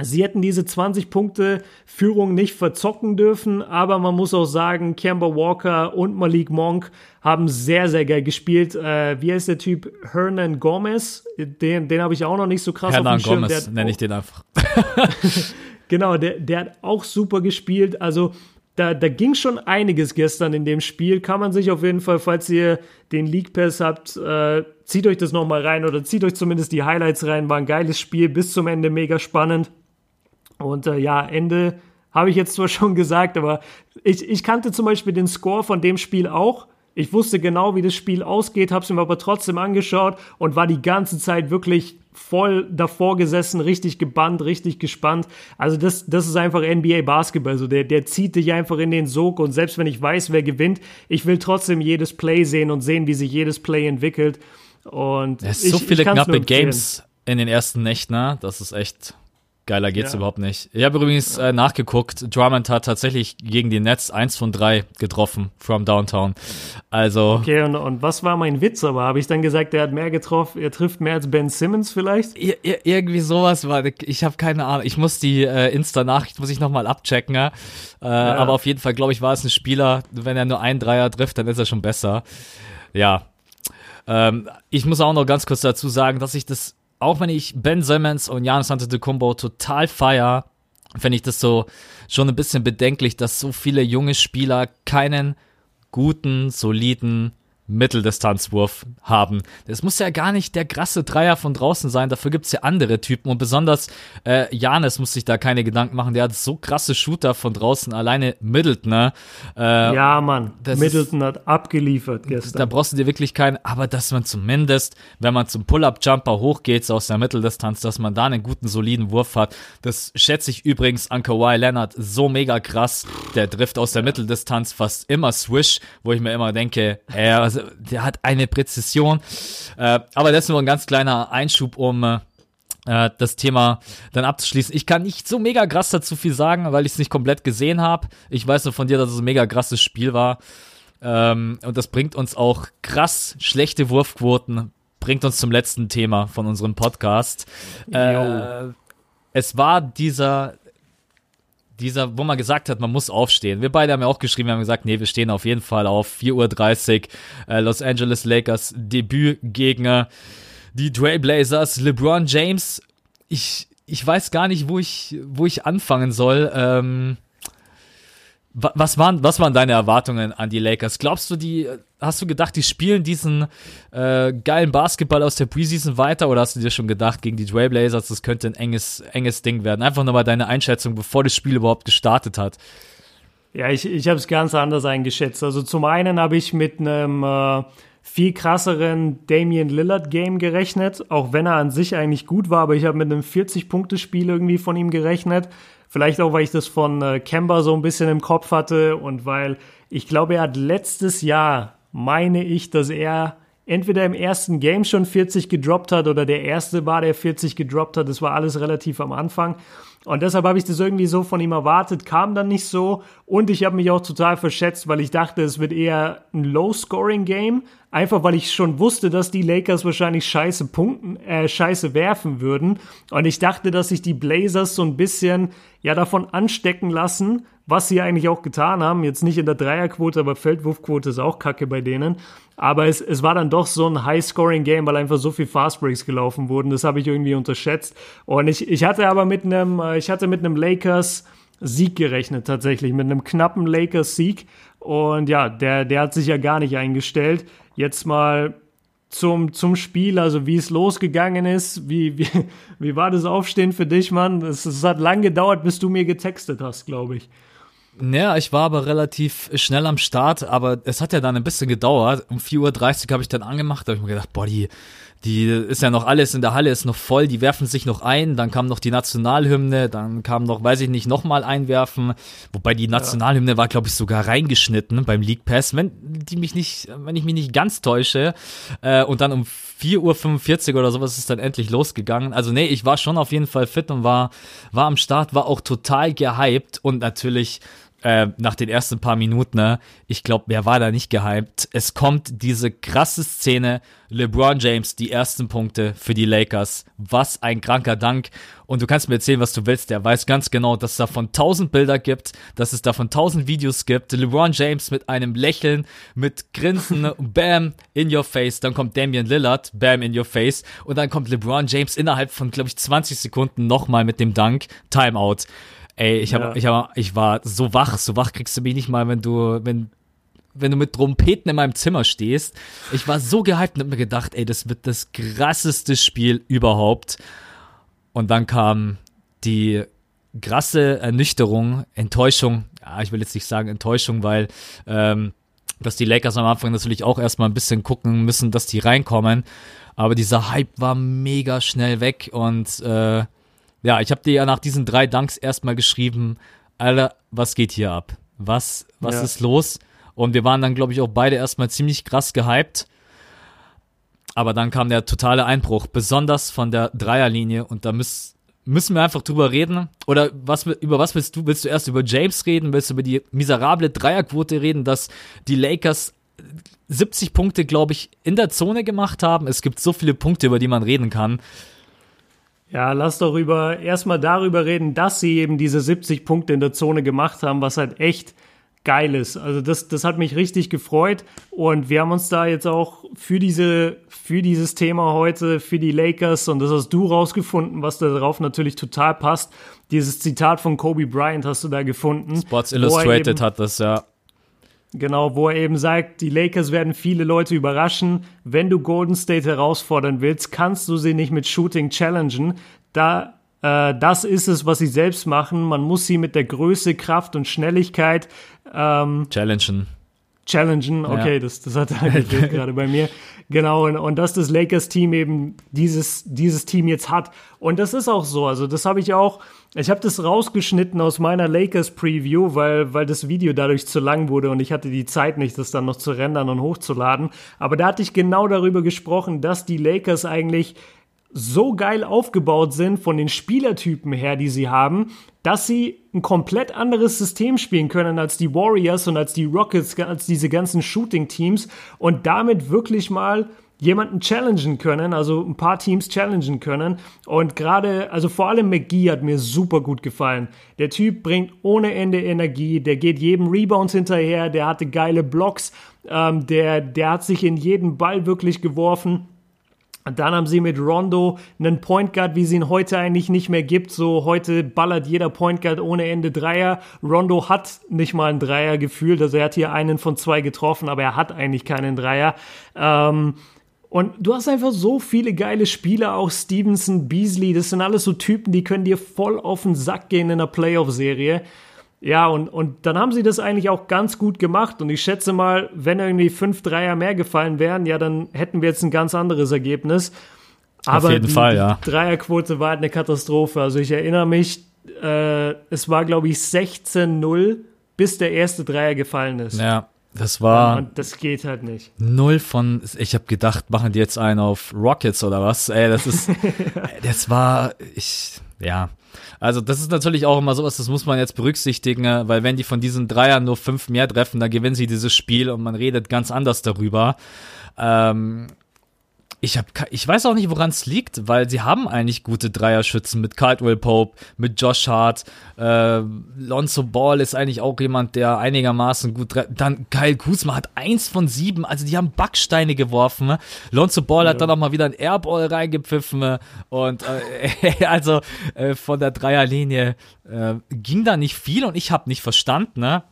Sie hätten diese 20 Punkte Führung nicht verzocken dürfen, aber man muss auch sagen, Kemba Walker und Malik Monk haben sehr, sehr geil gespielt. Äh, wie heißt der Typ? Hernan Gomez, den, den habe ich auch noch nicht so krass Hernan auf dem Schirm. Gomez nenne ich den einfach. Genau, der, der hat auch super gespielt. Also da, da ging schon einiges gestern in dem Spiel. Kann man sich auf jeden Fall, falls ihr den League Pass habt, äh, zieht euch das nochmal rein oder zieht euch zumindest die Highlights rein. War ein geiles Spiel, bis zum Ende mega spannend. Und äh, ja, Ende habe ich jetzt zwar schon gesagt, aber ich, ich kannte zum Beispiel den Score von dem Spiel auch. Ich wusste genau, wie das Spiel ausgeht, habe es mir aber trotzdem angeschaut und war die ganze Zeit wirklich voll davor gesessen, richtig gebannt, richtig gespannt. Also das, das ist einfach NBA Basketball. So der, der zieht dich einfach in den Sog und selbst wenn ich weiß, wer gewinnt, ich will trotzdem jedes Play sehen und sehen, wie sich jedes Play entwickelt. Und Es ich, so viele knappe. Games in den ersten Nächten, ne? Das ist echt geiler geht's Ja. überhaupt nicht. Ich habe übrigens äh, nachgeguckt, Drummond hat tatsächlich gegen die Nets eins von drei getroffen from Downtown. Also Okay, und, und was war mein Witz? Aber habe ich dann gesagt, er hat mehr getroffen, er trifft mehr als Ben Simmons vielleicht? Ir ir irgendwie sowas war, ich habe keine Ahnung. Ich muss die äh, Insta-Nachricht, muss ich nochmal abchecken. Ja? Äh, Aber auf jeden Fall, glaube ich, war es ein Spieler, wenn er nur einen Dreier trifft, dann ist er schon besser. Ja. Ähm, ich muss auch noch ganz kurz dazu sagen, dass ich das, auch wenn ich Ben Simmons und Giannis Antetokounmpo total feier, finde ich das so schon ein bisschen bedenklich, dass so viele junge Spieler keinen guten, soliden Mitteldistanzwurf haben. Das muss ja gar nicht der krasse Dreier von draußen sein, dafür gibt's ja andere Typen und besonders äh, Janis muss sich da keine Gedanken machen, der hat so krasse Shooter von draußen, alleine Middleton, ne? Äh, Ja, Mann. Middleton hat abgeliefert da gestern. brauchst du dir wirklich keinen, aber dass man zumindest, wenn man zum Pull-Up-Jumper hochgeht, so aus der Mitteldistanz, dass man da einen guten, soliden Wurf hat. Das schätze ich übrigens an Kawhi Leonard so mega krass. Der trifft aus der Mitteldistanz fast immer Swish, wo ich mir immer denke, äh, also, der hat eine Präzision. Äh, aber das ist nur ein ganz kleiner Einschub, um äh, äh, das Thema dann abzuschließen. Ich kann nicht so mega krass dazu viel sagen, weil ich es nicht komplett gesehen habe. Ich weiß nur von dir, dass es ein mega krasses Spiel war. Ähm, und das bringt uns auch krass schlechte Wurfquoten, bringt uns zum letzten Thema von unserem Podcast. Äh, es war dieser dieser, wo man gesagt hat, man muss aufstehen. Wir beide haben ja auch geschrieben, wir haben gesagt, nee, wir stehen auf jeden Fall auf. 4.30 Uhr, äh, Los Angeles Lakers Debütgegner. Die Trailblazers, LeBron James. Ich, ich weiß gar nicht, wo ich, wo ich anfangen soll. Ähm, was waren, was waren deine Erwartungen an die Lakers? Glaubst du, die, hast du gedacht, die spielen diesen äh, geilen Basketball aus der Preseason weiter oder hast du dir schon gedacht, gegen die Trailblazers, das könnte ein enges, enges Ding werden? Einfach nochmal deine Einschätzung, bevor das Spiel überhaupt gestartet hat. Ja, ich, ich habe es ganz anders eingeschätzt. Also zum einen habe ich mit einem äh, viel krasseren Damian Lillard Game gerechnet, auch wenn er an sich eigentlich gut war, aber ich habe mit einem 40-Punkte-Spiel irgendwie von ihm gerechnet. Vielleicht auch, weil ich das von äh, Kemba so ein bisschen im Kopf hatte und weil ich glaube, er hat letztes Jahr, meine ich, dass er entweder im ersten Game schon 40 gedroppt hat oder der erste war, der 40 gedroppt hat. Das war alles relativ am Anfang. Und deshalb habe ich das irgendwie so von ihm erwartet, kam dann nicht so. Und ich habe mich auch total verschätzt, weil ich dachte, es wird eher ein Low-Scoring-Game. Einfach weil ich schon wusste, dass die Lakers wahrscheinlich scheiße punkten, äh, scheiße werfen würden. Und ich dachte, dass sich die Blazers so ein bisschen ja davon anstecken lassen, was sie eigentlich auch getan haben. Jetzt nicht in der Dreierquote, aber Feldwurfquote ist auch kacke bei denen. Aber es, es war dann doch so ein High-Scoring-Game, weil einfach so viel Fastbreaks gelaufen wurden. Das habe ich irgendwie unterschätzt. Und ich, ich hatte aber mit einem, äh, ich hatte mit einem Lakers Sieg gerechnet tatsächlich, mit einem knappen Lakers Sieg. Und ja, der, der hat sich ja gar nicht eingestellt. Jetzt mal zum, zum Spiel, also wie es losgegangen ist. Wie, wie, wie war das Aufstehen für dich, Mann? Es, es hat lang gedauert, bis du mir getextet hast, glaube ich. Ja, ich war aber relativ schnell am Start, aber es hat ja dann ein bisschen gedauert. Um 4.30 Uhr habe ich dann angemacht, da habe ich mir gedacht, boah, die, die ist ja noch alles in der Halle, ist noch voll, die werfen sich noch ein, dann kam noch die Nationalhymne, dann kam noch, weiß ich nicht, nochmal einwerfen, wobei die Nationalhymne war, glaube ich, sogar reingeschnitten beim League Pass, wenn die mich nicht, wenn ich mich nicht ganz täusche, äh, und dann um 4.45 Uhr oder sowas ist dann endlich losgegangen. Also nee, ich war schon auf jeden Fall fit und war, war am Start, war auch total gehypt und natürlich äh, nach den ersten paar Minuten, ne, ich glaube, wer war da nicht gehypt? Es kommt diese krasse Szene, LeBron James, die ersten Punkte für die Lakers. Was ein kranker Dank. Und du kannst mir erzählen, was du willst. Der weiß ganz genau, dass es davon tausend Bilder gibt, dass es davon tausend Videos gibt. LeBron James mit einem Lächeln, mit Grinsen, bam, in your face. Dann kommt Damian Lillard, bam, in your face. Und dann kommt LeBron James innerhalb von, glaube ich, 20 Sekunden nochmal mit dem Dank. Timeout. Ey, ich, hab, ja. ich, hab, ich war so wach, so wach kriegst du mich nicht mal, wenn du, wenn, wenn du mit Trompeten in meinem Zimmer stehst. Ich war so gehypt und hab mir gedacht, ey, das wird das krasseste Spiel überhaupt. Und dann kam die krasse Ernüchterung, Enttäuschung. Ja, ich will jetzt nicht sagen Enttäuschung, weil ähm, dass die Lakers am Anfang natürlich auch erstmal ein bisschen gucken müssen, dass die reinkommen. Aber dieser Hype war mega schnell weg und äh, ja, ich habe dir ja nach diesen drei Danks erstmal geschrieben, Alter, was geht hier ab? Was, was ja. ist los? Und wir waren dann, glaube ich, auch beide erstmal ziemlich krass gehypt. Aber dann kam der totale Einbruch, besonders von der Dreierlinie. Und da müß, müssen wir einfach drüber reden. Oder was, über was willst du? Willst du erst über James reden? Willst du über die miserable Dreierquote reden, dass die Lakers 70 Punkte, glaube ich, in der Zone gemacht haben? Es gibt so viele Punkte, über die man reden kann. Ja, lass doch über erstmal darüber reden, dass sie eben diese 70 Punkte in der Zone gemacht haben, was halt echt geil ist. Also das, das hat mich richtig gefreut und wir haben uns da jetzt auch für diese, für dieses Thema heute, für die Lakers und das hast du rausgefunden, was darauf natürlich total passt. Dieses Zitat von Kobe Bryant hast du da gefunden. Sports Illustrated hat das, ja. Genau, wo er eben sagt, die Lakers werden viele Leute überraschen. Wenn du Golden State herausfordern willst, kannst du sie nicht mit Shooting challengen. Da, äh, das ist es, was sie selbst machen. Man muss sie mit der Größe, Kraft und Schnelligkeit ähm, challengen. Challengen, okay, ja. das, das hat gefehlt gerade bei mir. Genau, und, und dass das Lakers-Team eben dieses, dieses Team jetzt hat. Und das ist auch so. Also, das habe ich auch ich habe das rausgeschnitten aus meiner Lakers Preview, weil, weil das Video dadurch zu lang wurde und ich hatte die Zeit nicht, das dann noch zu rendern und hochzuladen. Aber da hatte ich genau darüber gesprochen, dass die Lakers eigentlich so geil aufgebaut sind von den Spielertypen her, die sie haben, dass sie ein komplett anderes System spielen können als die Warriors und als die Rockets, als diese ganzen Shooting-Teams und damit wirklich mal jemanden challengen können, also ein paar Teams challengen können. Und gerade, also vor allem McGee hat mir super gut gefallen. Der Typ bringt ohne Ende Energie, der geht jedem Rebounds hinterher, der hatte geile Blocks, ähm, der, der hat sich in jeden Ball wirklich geworfen. Dann haben sie mit Rondo einen Point Guard, wie sie ihn heute eigentlich nicht mehr gibt. So heute ballert jeder Point Guard ohne Ende Dreier. Rondo hat nicht mal einen Dreier gefühlt. Also er hat hier einen von zwei getroffen, aber er hat eigentlich keinen Dreier. Ähm, und du hast einfach so viele geile Spieler, auch Stevenson, Beasley, das sind alles so Typen, die können dir voll auf den Sack gehen in einer Playoff-Serie. Ja, und, und dann haben sie das eigentlich auch ganz gut gemacht. Und ich schätze mal, wenn irgendwie fünf Dreier mehr gefallen wären, ja, dann hätten wir jetzt ein ganz anderes Ergebnis. Aber Auf jeden die, Fall, ja. die Dreierquote war halt eine Katastrophe. Also ich erinnere mich, äh, es war, glaube ich, 16-0, bis der erste Dreier gefallen ist. Ja, das war Und das geht halt nicht. null von. Ich habe gedacht, machen die jetzt einen auf Rockets oder was? Ey, das ist. das war. Ich. Ja. Also, das ist natürlich auch immer sowas, das muss man jetzt berücksichtigen, äh, weil wenn die von diesen Dreiern nur fünf mehr treffen, dann gewinnen sie dieses Spiel und man redet ganz anders darüber. Ähm, ich, hab, ich weiß auch nicht, woran es liegt, weil sie haben eigentlich gute Dreierschützen mit Caldwell Pope, mit Josh Hart. Äh, Lonzo Ball ist eigentlich auch jemand, der einigermaßen gut. Dann Kyle Kuzma hat eins von sieben, also die haben Backsteine geworfen. ne? Lonzo Ball hat dann auch mal wieder ein Airball reingepfiffen. ne? Und äh, also äh, von der Dreierlinie äh, ging da nicht viel und ich habe nicht verstanden, ne?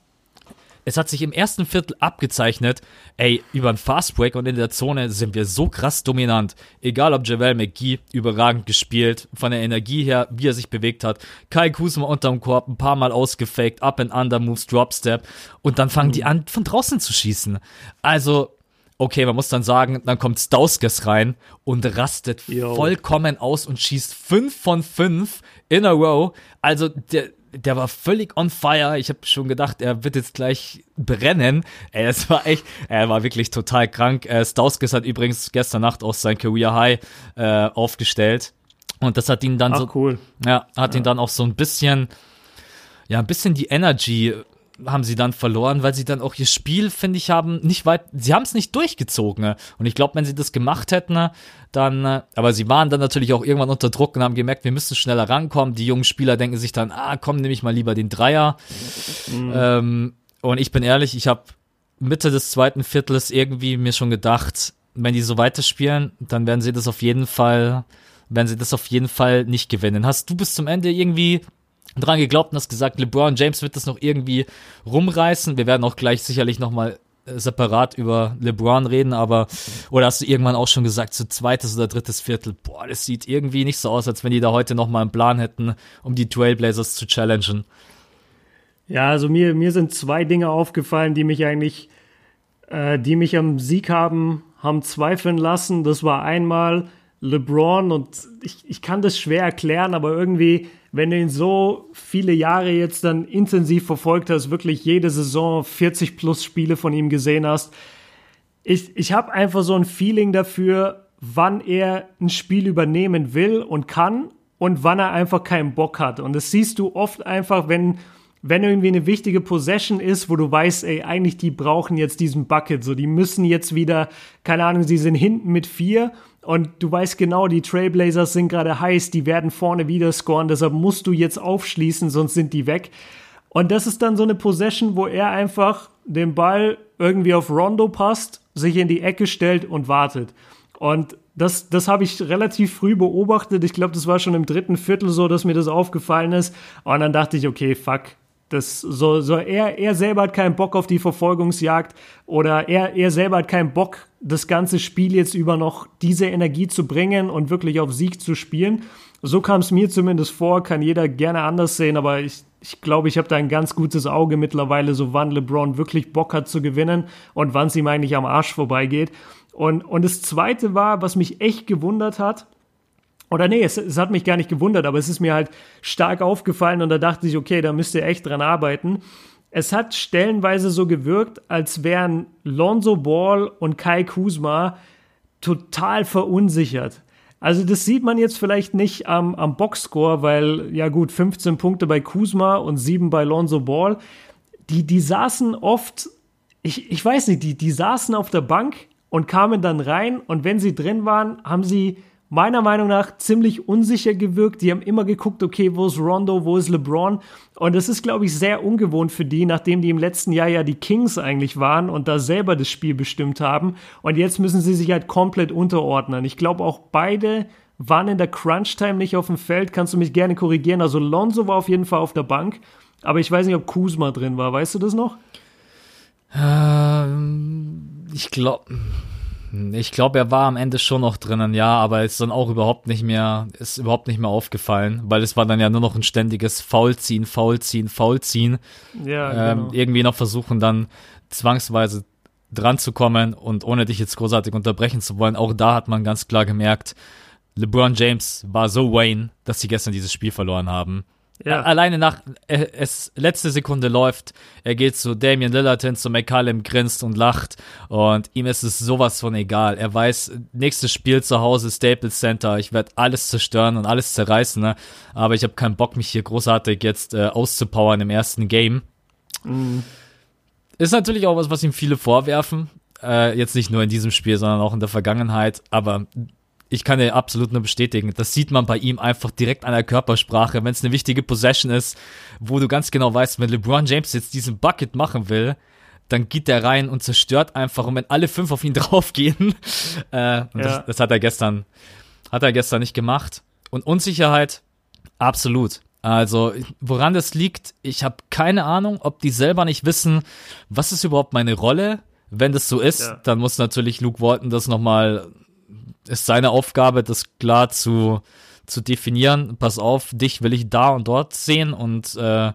Es hat sich im ersten Viertel abgezeichnet, ey, über ein Fastbreak und in der Zone sind wir so krass dominant. Egal ob Javel McGee überragend gespielt, von der Energie her, wie er sich bewegt hat. Kai Kuzma unterm Korb, ein paar Mal ausgefaked, up and under moves, drop step und dann fangen die an, von draußen zu schießen. Also, okay, man muss dann sagen, dann kommt Stauskas rein und rastet Jo. vollkommen aus und schießt fünf von fünf in a row. Also, der, der war völlig on fire. Ich habe schon gedacht, er wird jetzt gleich brennen. Ey, das war echt, er war wirklich total krank. Äh, Stauskas hat übrigens gestern Nacht auch sein Career High äh, aufgestellt. Und das hat ihn dann Ach, so, cool. ja, hat ihn dann auch so ein bisschen, ja, ein bisschen die Energy haben sie dann verloren, weil sie dann auch ihr Spiel, finde ich, haben nicht weit, sie haben es nicht durchgezogen. ne? Und ich glaube, wenn sie das gemacht hätten, ne, dann, äh, aber sie waren dann natürlich auch irgendwann unter Druck und haben gemerkt, wir müssen schneller rankommen. Die jungen Spieler denken sich dann, ah, komm, nehme ich mal lieber den Dreier. Ähm, und ich bin ehrlich, ich habe Mitte des zweiten Viertels irgendwie mir schon gedacht, wenn die so weiterspielen, dann werden sie das auf jeden Fall, werden sie das auf jeden Fall nicht gewinnen. Hast du bis zum Ende irgendwie dran geglaubt und hast gesagt, LeBron James wird das noch irgendwie rumreißen? Wir werden auch gleich sicherlich nochmal separat über LeBron reden, aber oder hast du irgendwann auch schon gesagt, so zweites oder drittes Viertel, boah, das sieht irgendwie nicht so aus, als wenn die da heute nochmal einen Plan hätten, um die Trailblazers zu challengen. Ja, also mir, mir sind zwei Dinge aufgefallen, die mich eigentlich, äh, die mich am Sieg haben, haben zweifeln lassen. Das war einmal LeBron und ich, ich kann das schwer erklären, aber irgendwie, wenn du ihn so viele Jahre jetzt dann intensiv verfolgt hast, wirklich jede Saison 40 plus Spiele von ihm gesehen hast, ich, ich habe einfach so ein Feeling dafür, wann er ein Spiel übernehmen will und kann und wann er einfach keinen Bock hat. Und das siehst du oft einfach, wenn, wenn irgendwie eine wichtige Possession ist, wo du weißt, ey, eigentlich die brauchen jetzt diesen Bucket, so die müssen jetzt wieder, keine Ahnung, sie sind hinten mit vier und du weißt genau, die Trailblazers sind gerade heiß, die werden vorne wieder scoren, deshalb musst du jetzt aufschließen, sonst sind die weg. Und das ist dann so eine Possession, wo er einfach den Ball irgendwie auf Rondo passt, sich in die Ecke stellt und wartet. Und das, das habe ich relativ früh beobachtet. Ich glaube, das war schon im dritten Viertel so, dass mir das aufgefallen ist. Und dann dachte ich, okay, fuck. Das so, so er, er selber hat keinen Bock auf die Verfolgungsjagd oder er, er selber hat keinen Bock, das ganze Spiel jetzt über noch diese Energie zu bringen und wirklich auf Sieg zu spielen. So kam es mir zumindest vor, kann jeder gerne anders sehen, aber ich, ich glaube, ich habe da ein ganz gutes Auge mittlerweile, so wann LeBron wirklich Bock hat zu gewinnen und wann es ihm eigentlich am Arsch vorbeigeht. Und, und das Zweite war, was mich echt gewundert hat, oder nee, es, es hat mich gar nicht gewundert, aber es ist mir halt stark aufgefallen und da dachte ich, okay, da müsst ihr echt dran arbeiten. Es hat stellenweise so gewirkt, als wären Lonzo Ball und Kai Kuzma total verunsichert. Also das sieht man jetzt vielleicht nicht am, am Boxscore, weil ja gut, 15 Punkte bei Kuzma und 7 bei Lonzo Ball. Die, die saßen oft, ich, ich weiß nicht, die, die saßen auf der Bank und kamen dann rein und wenn sie drin waren, haben sie meiner Meinung nach ziemlich unsicher gewirkt. Die haben immer geguckt, okay, wo ist Rondo, wo ist LeBron? Und das ist, glaube ich, sehr ungewohnt für die, nachdem die im letzten Jahr ja die Kings eigentlich waren und da selber das Spiel bestimmt haben. Und jetzt müssen sie sich halt komplett unterordnen. Ich glaube, auch beide waren in der Crunch-Time nicht auf dem Feld. Kannst du mich gerne korrigieren? Also Lonzo war auf jeden Fall auf der Bank, aber ich weiß nicht, ob Kuzma drin war. Weißt du das noch? Ähm, ich glaube ich glaube, er war am Ende schon noch drinnen, ja, aber ist dann auch überhaupt nicht mehr, ist überhaupt nicht mehr aufgefallen, weil es war dann ja nur noch ein ständiges Faulziehen, Faulziehen, Faulziehen. Ja, ähm, genau. irgendwie noch versuchen dann zwangsweise dran zu kommen und ohne dich jetzt großartig unterbrechen zu wollen, auch da hat man ganz klar gemerkt, LeBron James war so Wayne, dass sie gestern dieses Spiel verloren haben. Ja. Alleine nach äh, es letzte Sekunde läuft, er geht zu Damian Lillard hin, zu McCallum, grinst und lacht und ihm ist es sowas von egal. Er weiß, nächstes Spiel zu Hause, Staples Center, ich werde alles zerstören und alles zerreißen, ne? aber ich habe keinen Bock, mich hier großartig jetzt äh, auszupowern im ersten Game. Mhm. Ist natürlich auch was, was ihm viele vorwerfen. Äh, jetzt nicht nur in diesem Spiel, sondern auch in der Vergangenheit. Aber ich kann dir absolut nur bestätigen. Das sieht man bei ihm einfach direkt an der Körpersprache, wenn es eine wichtige Possession ist, wo du ganz genau weißt, wenn LeBron James jetzt diesen Bucket machen will, dann geht der rein und zerstört einfach. Und wenn alle fünf auf ihn draufgehen, äh, ja. das, das hat er gestern, hat er gestern nicht gemacht. Und Unsicherheit, absolut. Also, woran das liegt, ich habe keine Ahnung, ob die selber nicht wissen, was ist überhaupt meine Rolle. Wenn das so ist, ja. dann muss natürlich Luke Walton das nochmal ist seine Aufgabe, das klar zu, zu definieren. Pass auf, dich will ich da und dort sehen und äh,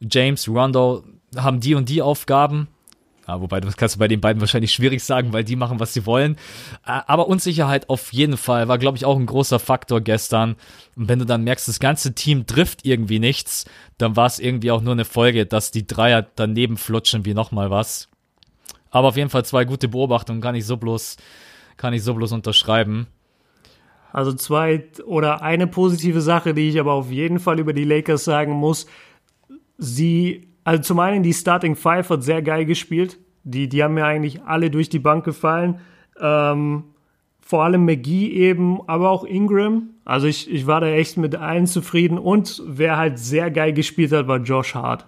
James, Rondo haben die und die Aufgaben. Ja, wobei, das kannst du bei den beiden wahrscheinlich schwierig sagen, weil die machen, was sie wollen. Äh, aber Unsicherheit auf jeden Fall war, glaube ich, auch ein großer Faktor gestern. Und wenn du dann merkst, das ganze Team trifft irgendwie nichts, dann war es irgendwie auch nur eine Folge, dass die Dreier daneben flutschen wie nochmal was. Aber auf jeden Fall zwei gute Beobachtungen, kann ich so bloß kann ich so bloß unterschreiben. Also zwei oder eine positive Sache, die ich aber auf jeden Fall über die Lakers sagen muss. Sie, also zum einen die Starting Five hat sehr geil gespielt. Die, die haben mir eigentlich alle durch die Bank gefallen. Ähm, vor allem McGee eben, aber auch Ingram. Also ich, ich war da echt mit allen zufrieden. Und wer halt sehr geil gespielt hat, war Josh Hart.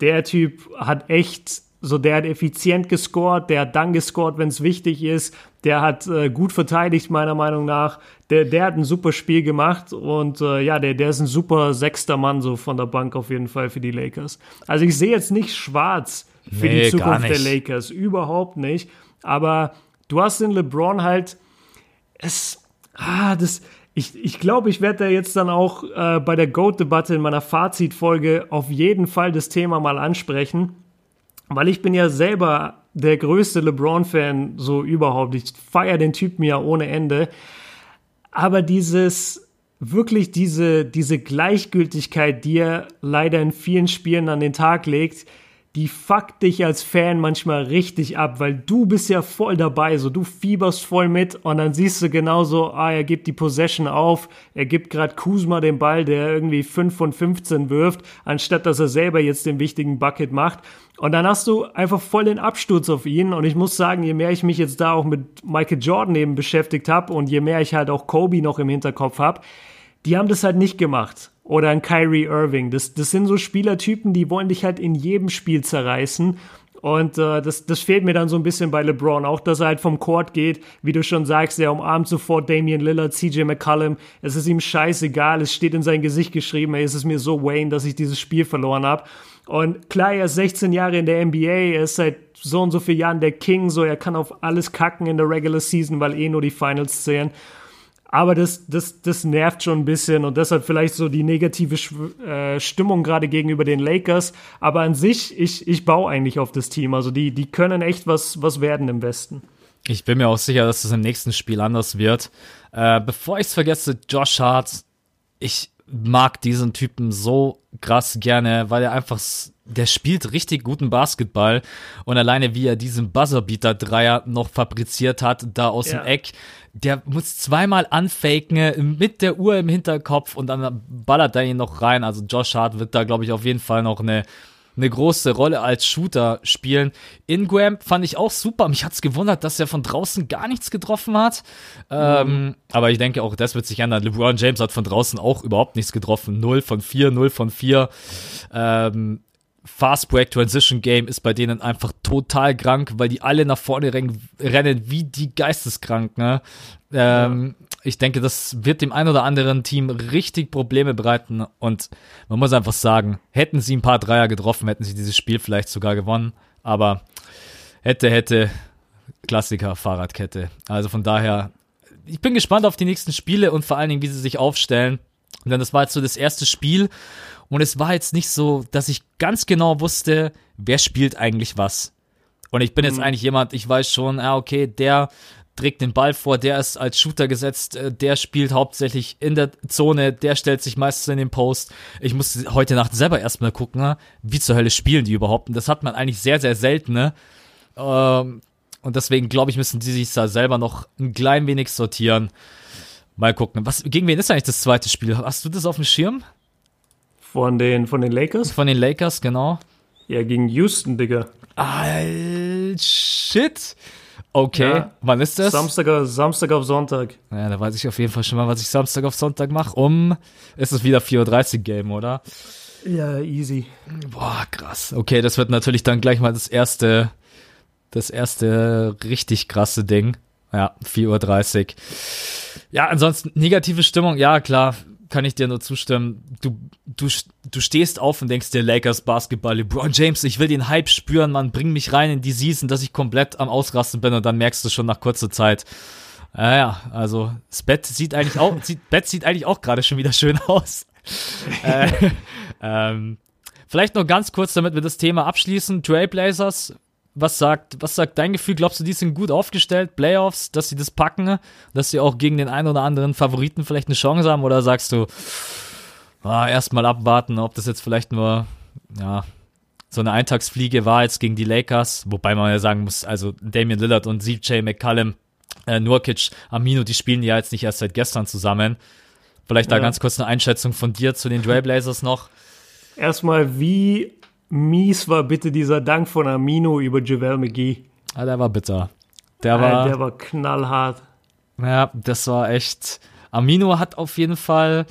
Der Typ hat echt so, der hat effizient gescored, der hat dann gescored, wenn es wichtig ist. Der hat äh, gut verteidigt, meiner Meinung nach. Der, der hat ein super Spiel gemacht und äh, ja, der, der ist ein super sechster Mann so von der Bank auf jeden Fall für die Lakers. Also ich sehe jetzt nicht schwarz für nee, die Zukunft der Lakers, überhaupt nicht. Aber du hast in LeBron halt es, ah, das, ich, ich glaube, ich werde da jetzt dann auch äh, bei der GOAT-Debatte in meiner Fazitfolge auf jeden Fall das Thema mal ansprechen weil ich bin ja selber der größte LeBron-Fan so überhaupt. Ich feiere den Typen ja ohne Ende. Aber dieses, wirklich diese, diese Gleichgültigkeit, die er leider in vielen Spielen an den Tag legt, die fuckt dich als Fan manchmal richtig ab, weil du bist ja voll dabei, so du fieberst voll mit und dann siehst du genauso, ah, er gibt die Possession auf, er gibt gerade Kuzma den Ball, der irgendwie 5 von 15 wirft, anstatt dass er selber jetzt den wichtigen Bucket macht. Und dann hast du einfach voll den Absturz auf ihn und ich muss sagen, je mehr ich mich jetzt da auch mit Michael Jordan eben beschäftigt habe und je mehr ich halt auch Kobe noch im Hinterkopf habe, die haben das halt nicht gemacht oder ein Kyrie Irving. Das, das sind so Spielertypen, die wollen dich halt in jedem Spiel zerreißen. Und äh, das, das fehlt mir dann so ein bisschen bei LeBron. Auch, dass er halt vom Court geht, wie du schon sagst, er umarmt sofort Damian Lillard, CJ McCollum. Es ist ihm scheißegal, es steht in sein Gesicht geschrieben, ey, es ist mir so Wayne, dass ich dieses Spiel verloren habe. Und klar, er ist 16 Jahre in der NBA, er ist seit so und so vielen Jahren der King, so er kann auf alles kacken in der Regular Season, weil eh nur die Finals zählen. Aber das, das, das nervt schon ein bisschen und deshalb vielleicht so die negative äh, Stimmung gerade gegenüber den Lakers. Aber an sich, ich, ich baue eigentlich auf das Team. Also die, die können echt was, was werden im Westen. Ich bin mir auch sicher, dass das im nächsten Spiel anders wird. Äh, bevor ich es vergesse, Josh Hart, ich mag diesen Typen so krass gerne, weil er einfach der spielt richtig guten Basketball und alleine wie er diesen Buzzerbeater-Dreier noch fabriziert hat, da aus ja. dem Eck, der muss zweimal anfaken mit der Uhr im Hinterkopf und dann ballert er ihn noch rein. Also Josh Hart wird da, glaube ich, auf jeden Fall noch eine eine große Rolle als Shooter spielen. Ingram fand ich auch super. Mich hat's gewundert, dass er von draußen gar nichts getroffen hat. Ähm, aber ich denke auch, das wird sich ändern. LeBron James hat von draußen auch überhaupt nichts getroffen. 0 von 4, 0 von 4. Ähm, Fast Break Transition Game ist bei denen einfach total krank, weil die alle nach vorne rennen, wie die Geisteskranken. Ne? Ähm, Ich denke, das wird dem ein oder anderen Team richtig Probleme bereiten und man muss einfach sagen, hätten sie ein paar Dreier getroffen, hätten sie dieses Spiel vielleicht sogar gewonnen, aber hätte, hätte, Klassiker, Fahrradkette. Also von daher, ich bin gespannt auf die nächsten Spiele und vor allen Dingen, wie sie sich aufstellen. Denn das war jetzt so das erste Spiel und es war jetzt nicht so, dass ich ganz genau wusste, wer spielt eigentlich was. Und ich bin jetzt eigentlich jemand, ich weiß schon, ah, okay, der trägt den Ball vor, der ist als Shooter gesetzt, äh, der spielt hauptsächlich in der Zone, der stellt sich meistens in den Post. Ich musste heute Nacht selber erstmal gucken, ne, wie zur Hölle spielen die überhaupt. Und das hat man eigentlich sehr, sehr selten. Ne? Ähm, und deswegen glaube ich, müssen die sich da selber noch ein klein wenig sortieren. Mal gucken. Was, gegen wen ist eigentlich das zweite Spiel? Hast du das auf dem Schirm? Von den, von den Lakers? Von den Lakers, genau. Ja, gegen Houston, Digga. Al shit. Okay, Ja. wann ist das? Samstag, auf- Samstag auf Sonntag. Ja, da weiß ich auf jeden Fall schon mal, was ich Samstag auf Sonntag mache. Um, ist es wieder 4.30 Uhr Game, oder? Ja, easy. Boah, krass. Okay, das wird natürlich dann gleich mal das erste, das erste richtig krasse Ding. Ja, 4.30 Uhr. Ja, ansonsten negative Stimmung, ja klar, kann ich dir nur zustimmen. Du, du, du stehst auf und denkst dir, Lakers Basketball, LeBron James, ich will den Hype spüren, man, bring mich rein in die Season, dass ich komplett am Ausrasten bin und dann merkst du schon nach kurzer Zeit, ja, ja, also das Bett sieht eigentlich auch, sieht, Bett sieht eigentlich auch gerade schon wieder schön aus. äh, ähm, vielleicht noch ganz kurz, damit wir das Thema abschließen. Trailblazers, was sagt, was sagt dein Gefühl? Glaubst du, die sind gut aufgestellt? Playoffs, dass sie das packen, dass sie auch gegen den einen oder anderen Favoriten vielleicht eine Chance haben? Oder sagst du, ah, erstmal abwarten, ob das jetzt vielleicht nur, ja, so eine Eintagsfliege war jetzt gegen die Lakers, wobei man ja sagen muss, also Damian Lillard und CJ McCallum, äh, Nurkic, Amino, die spielen ja jetzt nicht erst seit gestern zusammen. Vielleicht da Ja. ganz kurz eine Einschätzung von dir zu den Trailblazers noch. Erstmal, wie mies war bitte dieser Dank von Amino über JaVale McGee? Ah, der war bitter. Der Alter, war, der war knallhart. ja, das war echt. Amino hat auf jeden Fall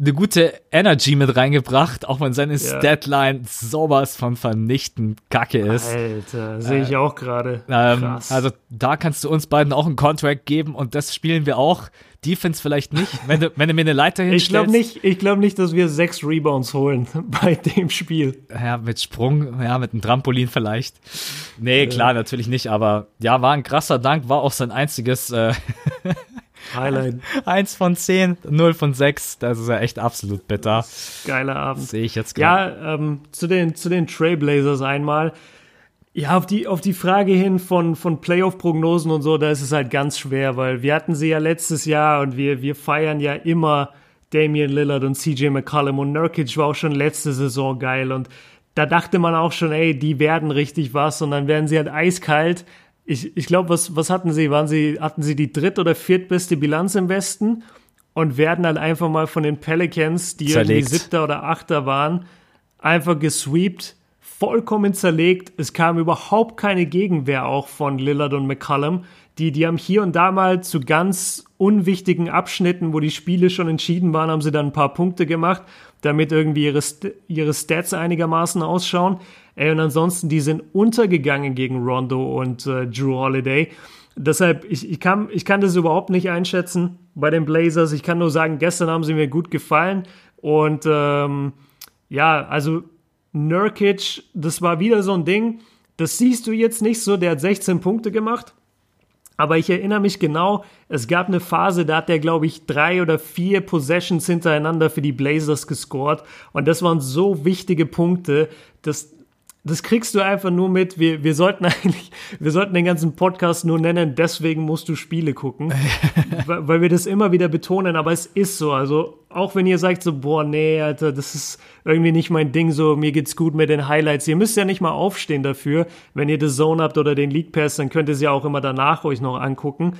eine gute Energy mit reingebracht, auch wenn seine Ja. Statline sowas von vernichtend kacke ist. Alter, sehe ich auch gerade. Ähm, also da kannst du uns beiden auch einen Contract geben und das spielen wir auch. Defense vielleicht nicht. Wenn du, wenn du mir eine Leiter hinstellst. ich glaube nicht, ich glaube nicht, dass wir sechs Rebounds holen bei dem Spiel. Ja, mit Sprung, ja, mit einem Trampolin vielleicht. Nee, klar, natürlich nicht, aber ja, war ein krasser Dank, war auch sein einziges äh, Highlight, eins von zehn, null von sechs. Das ist ja echt absolut bitter. geiler Abend. Sehe ich jetzt gerade. Ja, ähm, zu den, zu den Trailblazers einmal. Ja, auf die, auf die Frage hin von, von Playoff-Prognosen und so, da ist es halt ganz schwer, weil wir hatten sie ja letztes Jahr und wir, wir feiern ja immer Damian Lillard und CJ McCollum und Nurkic war auch schon letzte Saison geil und da dachte man auch schon, ey, die werden richtig was und dann werden sie halt eiskalt. Ich, ich glaube, was, was hatten sie? Waren sie, hatten sie die dritt- oder viertbeste Bilanz im Westen und werden halt einfach mal von den Pelicans, die irgendwie Zerlegt. siebter oder achter waren, einfach gesweept, vollkommen zerlegt. Es kam überhaupt keine Gegenwehr auch von Lillard und McCollum. Die, die haben hier und da mal zu ganz unwichtigen Abschnitten, wo die Spiele schon entschieden waren, haben sie dann ein paar Punkte gemacht, damit irgendwie ihre, St ihre Stats einigermaßen ausschauen. Ey, und ansonsten, die sind untergegangen gegen Rondo und äh, Drew Holiday. Deshalb, ich, ich, kann, ich kann das überhaupt nicht einschätzen bei den Blazers. Ich kann nur sagen, gestern haben sie mir gut gefallen. Und ähm, ja, also Nurkic, das war wieder so ein Ding. Das siehst du jetzt nicht so. Der hat 16 Punkte gemacht. Aber ich erinnere mich genau, es gab eine Phase, da hat der, glaube ich, drei oder vier Possessions hintereinander für die Blazers gescored. Und das waren so wichtige Punkte, dass das kriegst du einfach nur mit. Wir, wir sollten eigentlich, wir sollten den ganzen Podcast nur nennen, deswegen musst du Spiele gucken. weil, weil wir das immer wieder betonen, aber es ist so. Also, auch wenn ihr sagt so, boah, nee, Alter, das ist irgendwie nicht mein Ding, so, mir geht's gut mit den Highlights. Ihr müsst ja nicht mal aufstehen dafür. Wenn ihr The Zone habt oder den League Pass, dann könnt ihr es ja auch immer danach euch noch angucken.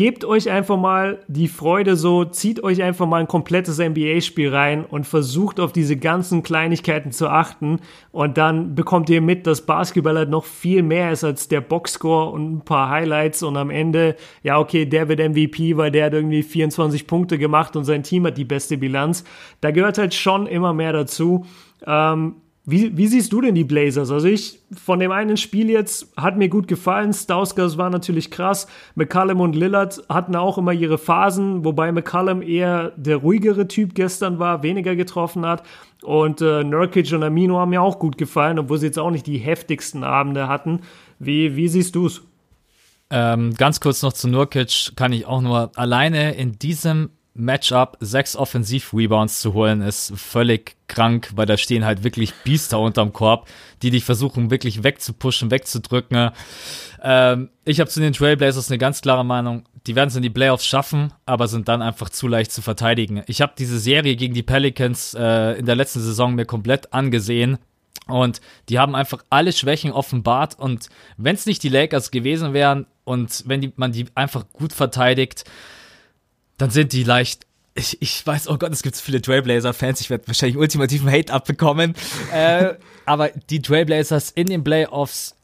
Gebt euch einfach mal die Freude so, zieht euch einfach mal ein komplettes NBA-Spiel rein und versucht auf diese ganzen Kleinigkeiten zu achten und dann bekommt ihr mit, dass Basketball halt noch viel mehr ist als der Boxscore und ein paar Highlights und am Ende, ja okay, der wird MVP, weil der hat irgendwie 24 Punkte gemacht und sein Team hat die beste Bilanz. Da gehört halt schon immer mehr dazu. Ähm, wie, wie siehst du denn die Blazers? Also ich, von dem einen Spiel jetzt, hat mir gut gefallen. Stauskas war natürlich krass. McCallum und Lillard hatten auch immer ihre Phasen, wobei McCallum eher der ruhigere Typ gestern war, weniger getroffen hat. Und äh, Nurkic und Amino haben mir auch gut gefallen, obwohl sie jetzt auch nicht die heftigsten Abende hatten. Wie, wie siehst du es? Ähm, ganz kurz noch zu Nurkic kann ich auch nur alleine in diesem Matchup sechs Offensiv-Rebounds zu holen, ist völlig krank, weil da stehen halt wirklich Biester unterm Korb, die dich versuchen wirklich wegzupushen, wegzudrücken. Ähm, ich habe zu den Trailblazers eine ganz klare Meinung. Die werden es in die Playoffs schaffen, aber sind dann einfach zu leicht zu verteidigen. Ich habe diese Serie gegen die Pelicans äh, in der letzten Saison mir komplett angesehen. Und die haben einfach alle Schwächen offenbart. Und wenn es nicht die Lakers gewesen wären und wenn die, man die einfach gut verteidigt, dann sind die leicht ich, ich weiß, oh Gott, es gibt so viele Trailblazer-Fans, ich werde wahrscheinlich ultimativen Hate abbekommen. äh, aber die Trailblazers in den Playoffs,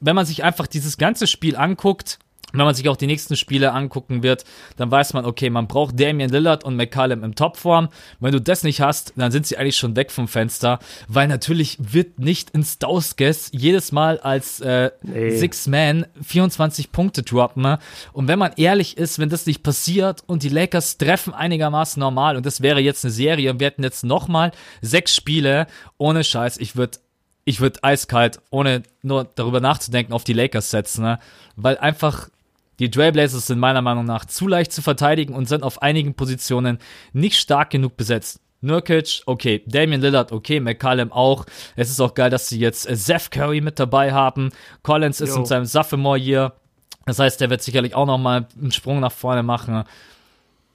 wenn man sich einfach dieses ganze Spiel anguckt, wenn man sich auch die nächsten Spiele angucken wird, dann weiß man, okay, man braucht Damian Lillard und McCallum im Topform. Wenn du das nicht hast, dann sind sie eigentlich schon weg vom Fenster, weil natürlich wird nicht in Stauskes jedes Mal als äh, nee. Six-Man 24 Punkte droppen. Und wenn man ehrlich ist, wenn das nicht passiert und die Lakers treffen einigermaßen normal und das wäre jetzt eine Serie und wir hätten jetzt nochmal sechs Spiele, ohne Scheiß, ich würde ich würde eiskalt, ohne nur darüber nachzudenken, auf die Lakers setzen, ne? weil einfach die Trailblazers sind meiner Meinung nach zu leicht zu verteidigen und sind auf einigen Positionen nicht stark genug besetzt. Nurkic, okay. Damian Lillard, okay. McCallum auch. Es ist auch geil, dass sie jetzt äh, Zeph Curry mit dabei haben. Collins ist Yo. in seinem Sophomore Year. Das heißt, der wird sicherlich auch nochmal einen Sprung nach vorne machen.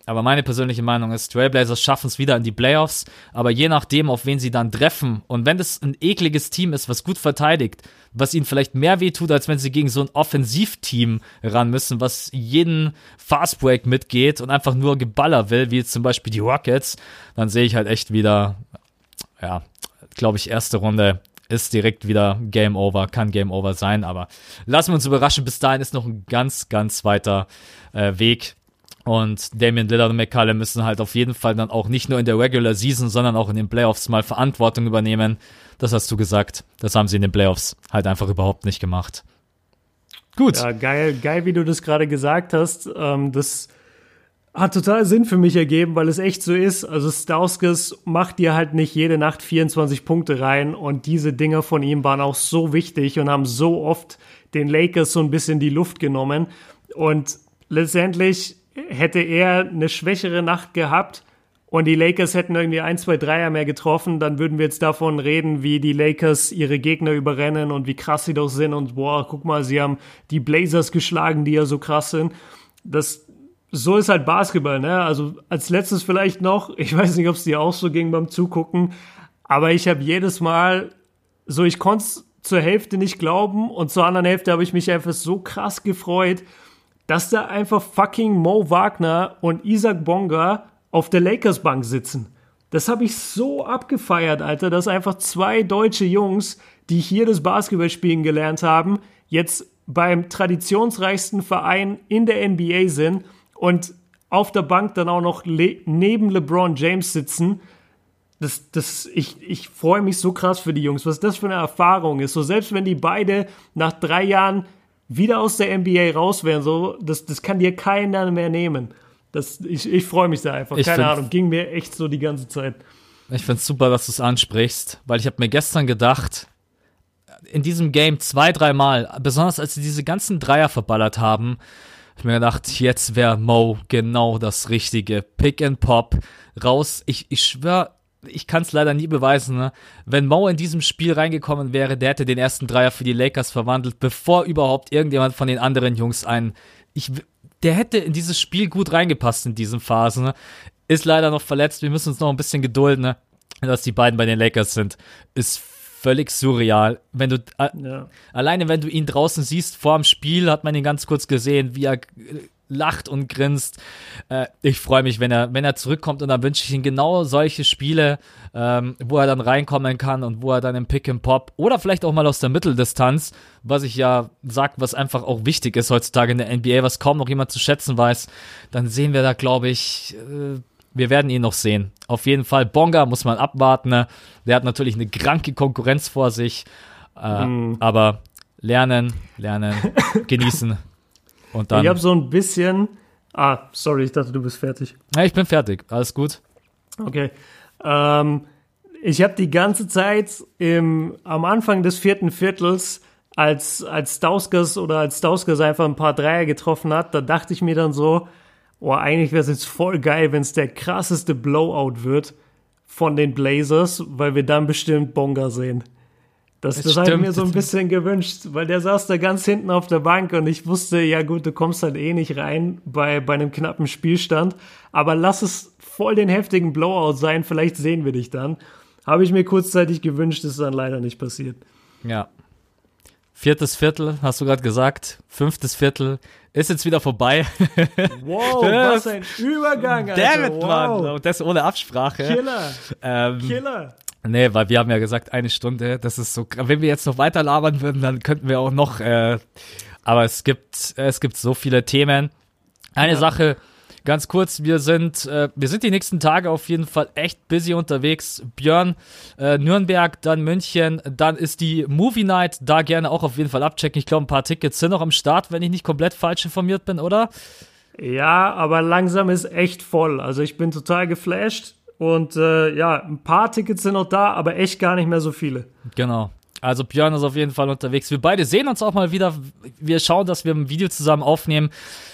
Aber meine persönliche Meinung ist, Trailblazers schaffen es wieder in die Playoffs. Aber je nachdem, auf wen sie dann treffen und wenn das ein ekliges Team ist, was gut verteidigt, was ihnen vielleicht mehr wehtut, als wenn sie gegen so ein Offensivteam ran müssen, was jeden Fastbreak mitgeht und einfach nur Geballer will, wie zum Beispiel die Rockets, dann sehe ich halt echt wieder, ja, glaube ich, erste Runde ist direkt wieder Game Over, kann Game Over sein, aber lassen wir uns überraschen. Bis dahin ist noch ein ganz, ganz weiter äh, Weg. Und Damian Lillard und McCallum müssen halt auf jeden Fall dann auch nicht nur in der Regular Season, sondern auch in den Playoffs mal Verantwortung übernehmen. Das hast du gesagt. Das haben sie in den Playoffs halt einfach überhaupt nicht gemacht. Gut. Ja, geil, geil, wie du das gerade gesagt hast. Ähm, das hat total Sinn für mich ergeben, weil es echt so ist. Also Stauskas macht dir halt nicht jede Nacht 24 Punkte rein und diese Dinger von ihm waren auch so wichtig und haben so oft den Lakers so ein bisschen die Luft genommen. Und letztendlich hätte er eine schwächere Nacht gehabt und die Lakers hätten irgendwie ein, zwei Dreier mehr getroffen, dann würden wir jetzt davon reden, wie die Lakers ihre Gegner überrennen und wie krass sie doch sind und boah, guck mal, sie haben die Blazers geschlagen, die ja so krass sind. Das, so ist halt Basketball, ne? Also als letztes vielleicht noch, ich weiß nicht, ob es dir auch so ging beim Zugucken, aber ich habe jedes Mal so, ich konnte es zur Hälfte nicht glauben und zur anderen Hälfte habe ich mich einfach so krass gefreut, dass da einfach fucking Mo Wagner und Isaac Bonga auf der Lakers Bank sitzen. Das habe ich so abgefeiert, Alter, dass einfach zwei deutsche Jungs, die hier das Basketballspielen gelernt haben, jetzt beim traditionsreichsten Verein in der NBA sind und auf der Bank dann auch noch le neben LeBron James sitzen. Das, das, ich, ich freue mich so krass für die Jungs, was das für eine Erfahrung ist. So selbst wenn die beide nach drei Jahren wieder aus der NBA raus wären, so, das, das kann dir keiner mehr nehmen. Das, ich ich freue mich da einfach. Ich Keine Ahnung, ging mir echt so die ganze Zeit. Ich finde es super, dass du es ansprichst, weil ich habe mir gestern gedacht, in diesem Game zwei, dreimal, besonders als sie diese ganzen Dreier verballert haben, habe ich mir gedacht, jetzt wäre Mo genau das Richtige. Pick and Pop, raus. Ich, ich schwöre, ich kann es leider nie beweisen, ne? wenn Mo in diesem Spiel reingekommen wäre, der hätte den ersten Dreier für die Lakers verwandelt, bevor überhaupt irgendjemand von den anderen Jungs einen. Ich, der hätte in dieses Spiel gut reingepasst in diesen Phasen. Ne? Ist leider noch verletzt. Wir müssen uns noch ein bisschen gedulden, ne? dass die beiden bei den Lakers sind. Ist völlig surreal. Wenn du ja. alleine wenn du ihn draußen siehst vor dem Spiel, hat man ihn ganz kurz gesehen, wie er lacht und grinst. Äh, ich freue mich, wenn er, wenn er zurückkommt und dann wünsche ich ihm genau solche Spiele, ähm, wo er dann reinkommen kann und wo er dann im Pick and Pop oder vielleicht auch mal aus der Mitteldistanz, was ich ja sag, was einfach auch wichtig ist heutzutage in der NBA, was kaum noch jemand zu schätzen weiß, dann sehen wir da, glaube ich, äh, wir werden ihn noch sehen. Auf jeden Fall, Bonga muss man abwarten. Ne? Der hat natürlich eine kranke Konkurrenz vor sich. Äh, mm. Aber lernen, lernen, genießen. Und dann. Ich habe so ein bisschen. Ah, sorry, ich dachte, du bist fertig. Ja, ich bin fertig. Alles gut. Okay. Ähm, ich habe die ganze Zeit im, am Anfang des vierten Viertels, als, als Dauskas oder als Dauskas einfach ein paar Dreier getroffen hat, da dachte ich mir dann so, oh, eigentlich wäre es jetzt voll geil, wenn es der krasseste Blowout wird von den Blazers, weil wir dann bestimmt Bonga sehen. Das, das habe ich mir so ein bisschen gewünscht, weil der saß da ganz hinten auf der Bank und ich wusste, ja gut, du kommst halt eh nicht rein bei, bei einem knappen Spielstand, aber lass es voll den heftigen Blowout sein, vielleicht sehen wir dich dann. Habe ich mir kurzzeitig gewünscht, ist dann leider nicht passiert. Ja. Viertes Viertel, hast du gerade gesagt. Fünftes Viertel ist jetzt wieder vorbei. Wow, was ein Übergang, Alter. Damn it, wow. Mann. Und das ohne Absprache. Killer. Ähm, Killer. Nee, weil wir haben ja gesagt, eine Stunde, das ist so, wenn wir jetzt noch weiter labern würden, dann könnten wir auch noch, äh, aber es gibt, es gibt so viele Themen. Eine ja. Sache, ganz kurz, wir sind, äh, wir sind die nächsten Tage auf jeden Fall echt busy unterwegs. Björn, äh, Nürnberg, dann München, dann ist die Movie Night, da gerne auch auf jeden Fall abchecken. Ich glaube, ein paar Tickets sind noch am Start, wenn ich nicht komplett falsch informiert bin, oder? Ja, aber langsam ist echt voll. Also ich bin total geflasht. Und äh, ja, ein paar Tickets sind noch da, aber echt gar nicht mehr so viele. Genau. Also Björn ist auf jeden Fall unterwegs. Wir beide sehen uns auch mal wieder. Wir schauen, dass wir ein Video zusammen aufnehmen.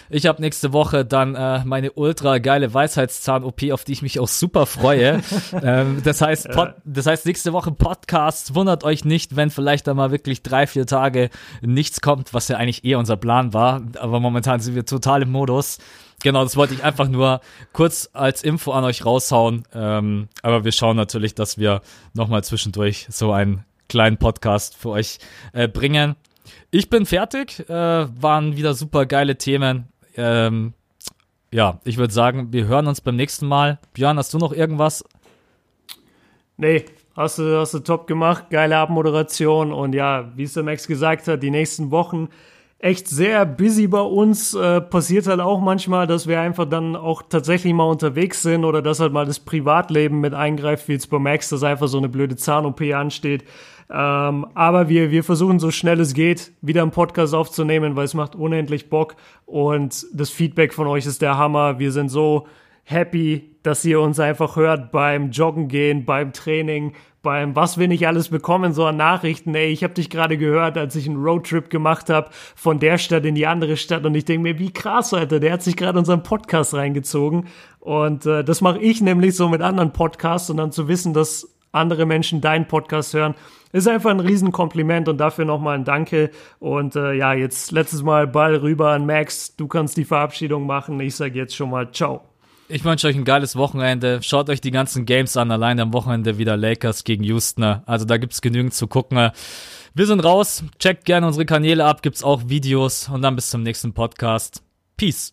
Ich habe nächste Woche dann äh, meine ultra geile Weisheitszahn-OP, auf die ich mich auch super freue. ähm, das heißt, Pod, das heißt nächste Woche Podcast. Wundert euch nicht, wenn vielleicht da mal wirklich drei, vier Tage nichts kommt, was ja eigentlich eher unser Plan war. Aber momentan sind wir total im Modus. Genau, das wollte ich einfach nur kurz als Info an euch raushauen. Ähm, aber wir schauen natürlich, dass wir nochmal zwischendurch so einen kleinen Podcast für euch äh, bringen. Ich bin fertig. Äh, waren wieder super geile Themen. Ähm, ja, ich würde sagen, wir hören uns beim nächsten Mal. Björn, hast du noch irgendwas? Nee, hast du, hast du top gemacht. Geile Abmoderation. Und ja, wie es der Max gesagt hat, die nächsten Wochen echt sehr busy bei uns. Äh, passiert halt auch manchmal, dass wir einfach dann auch tatsächlich mal unterwegs sind oder dass halt mal das Privatleben mit eingreift, wie jetzt bei Max, dass einfach so eine blöde Zahn-OP ansteht. Ähm, aber wir, wir versuchen so schnell es geht, wieder einen Podcast aufzunehmen, weil es macht unendlich Bock und das Feedback von euch ist der Hammer. Wir sind so happy, dass ihr uns einfach hört beim Joggen gehen, beim Training, beim was wir nicht alles bekommen, so an Nachrichten. Ey, ich habe dich gerade gehört, als ich einen Roadtrip gemacht habe von der Stadt in die andere Stadt und ich denke mir, wie krass, Alter, der hat sich gerade unseren Podcast reingezogen und äh, das mache ich nämlich so mit anderen Podcasts und dann zu wissen, dass andere Menschen deinen Podcast hören, ist einfach ein Riesenkompliment und dafür nochmal ein Danke. Und äh, ja, jetzt letztes Mal Ball rüber an Max. Du kannst die Verabschiedung machen. Ich sage jetzt schon mal Ciao. Ich wünsche euch ein geiles Wochenende. Schaut euch die ganzen Games an. Allein am Wochenende wieder Lakers gegen Houston. Also da gibt's genügend zu gucken. Wir sind raus. Checkt gerne unsere Kanäle ab. Gibt's auch Videos. Und dann bis zum nächsten Podcast. Peace.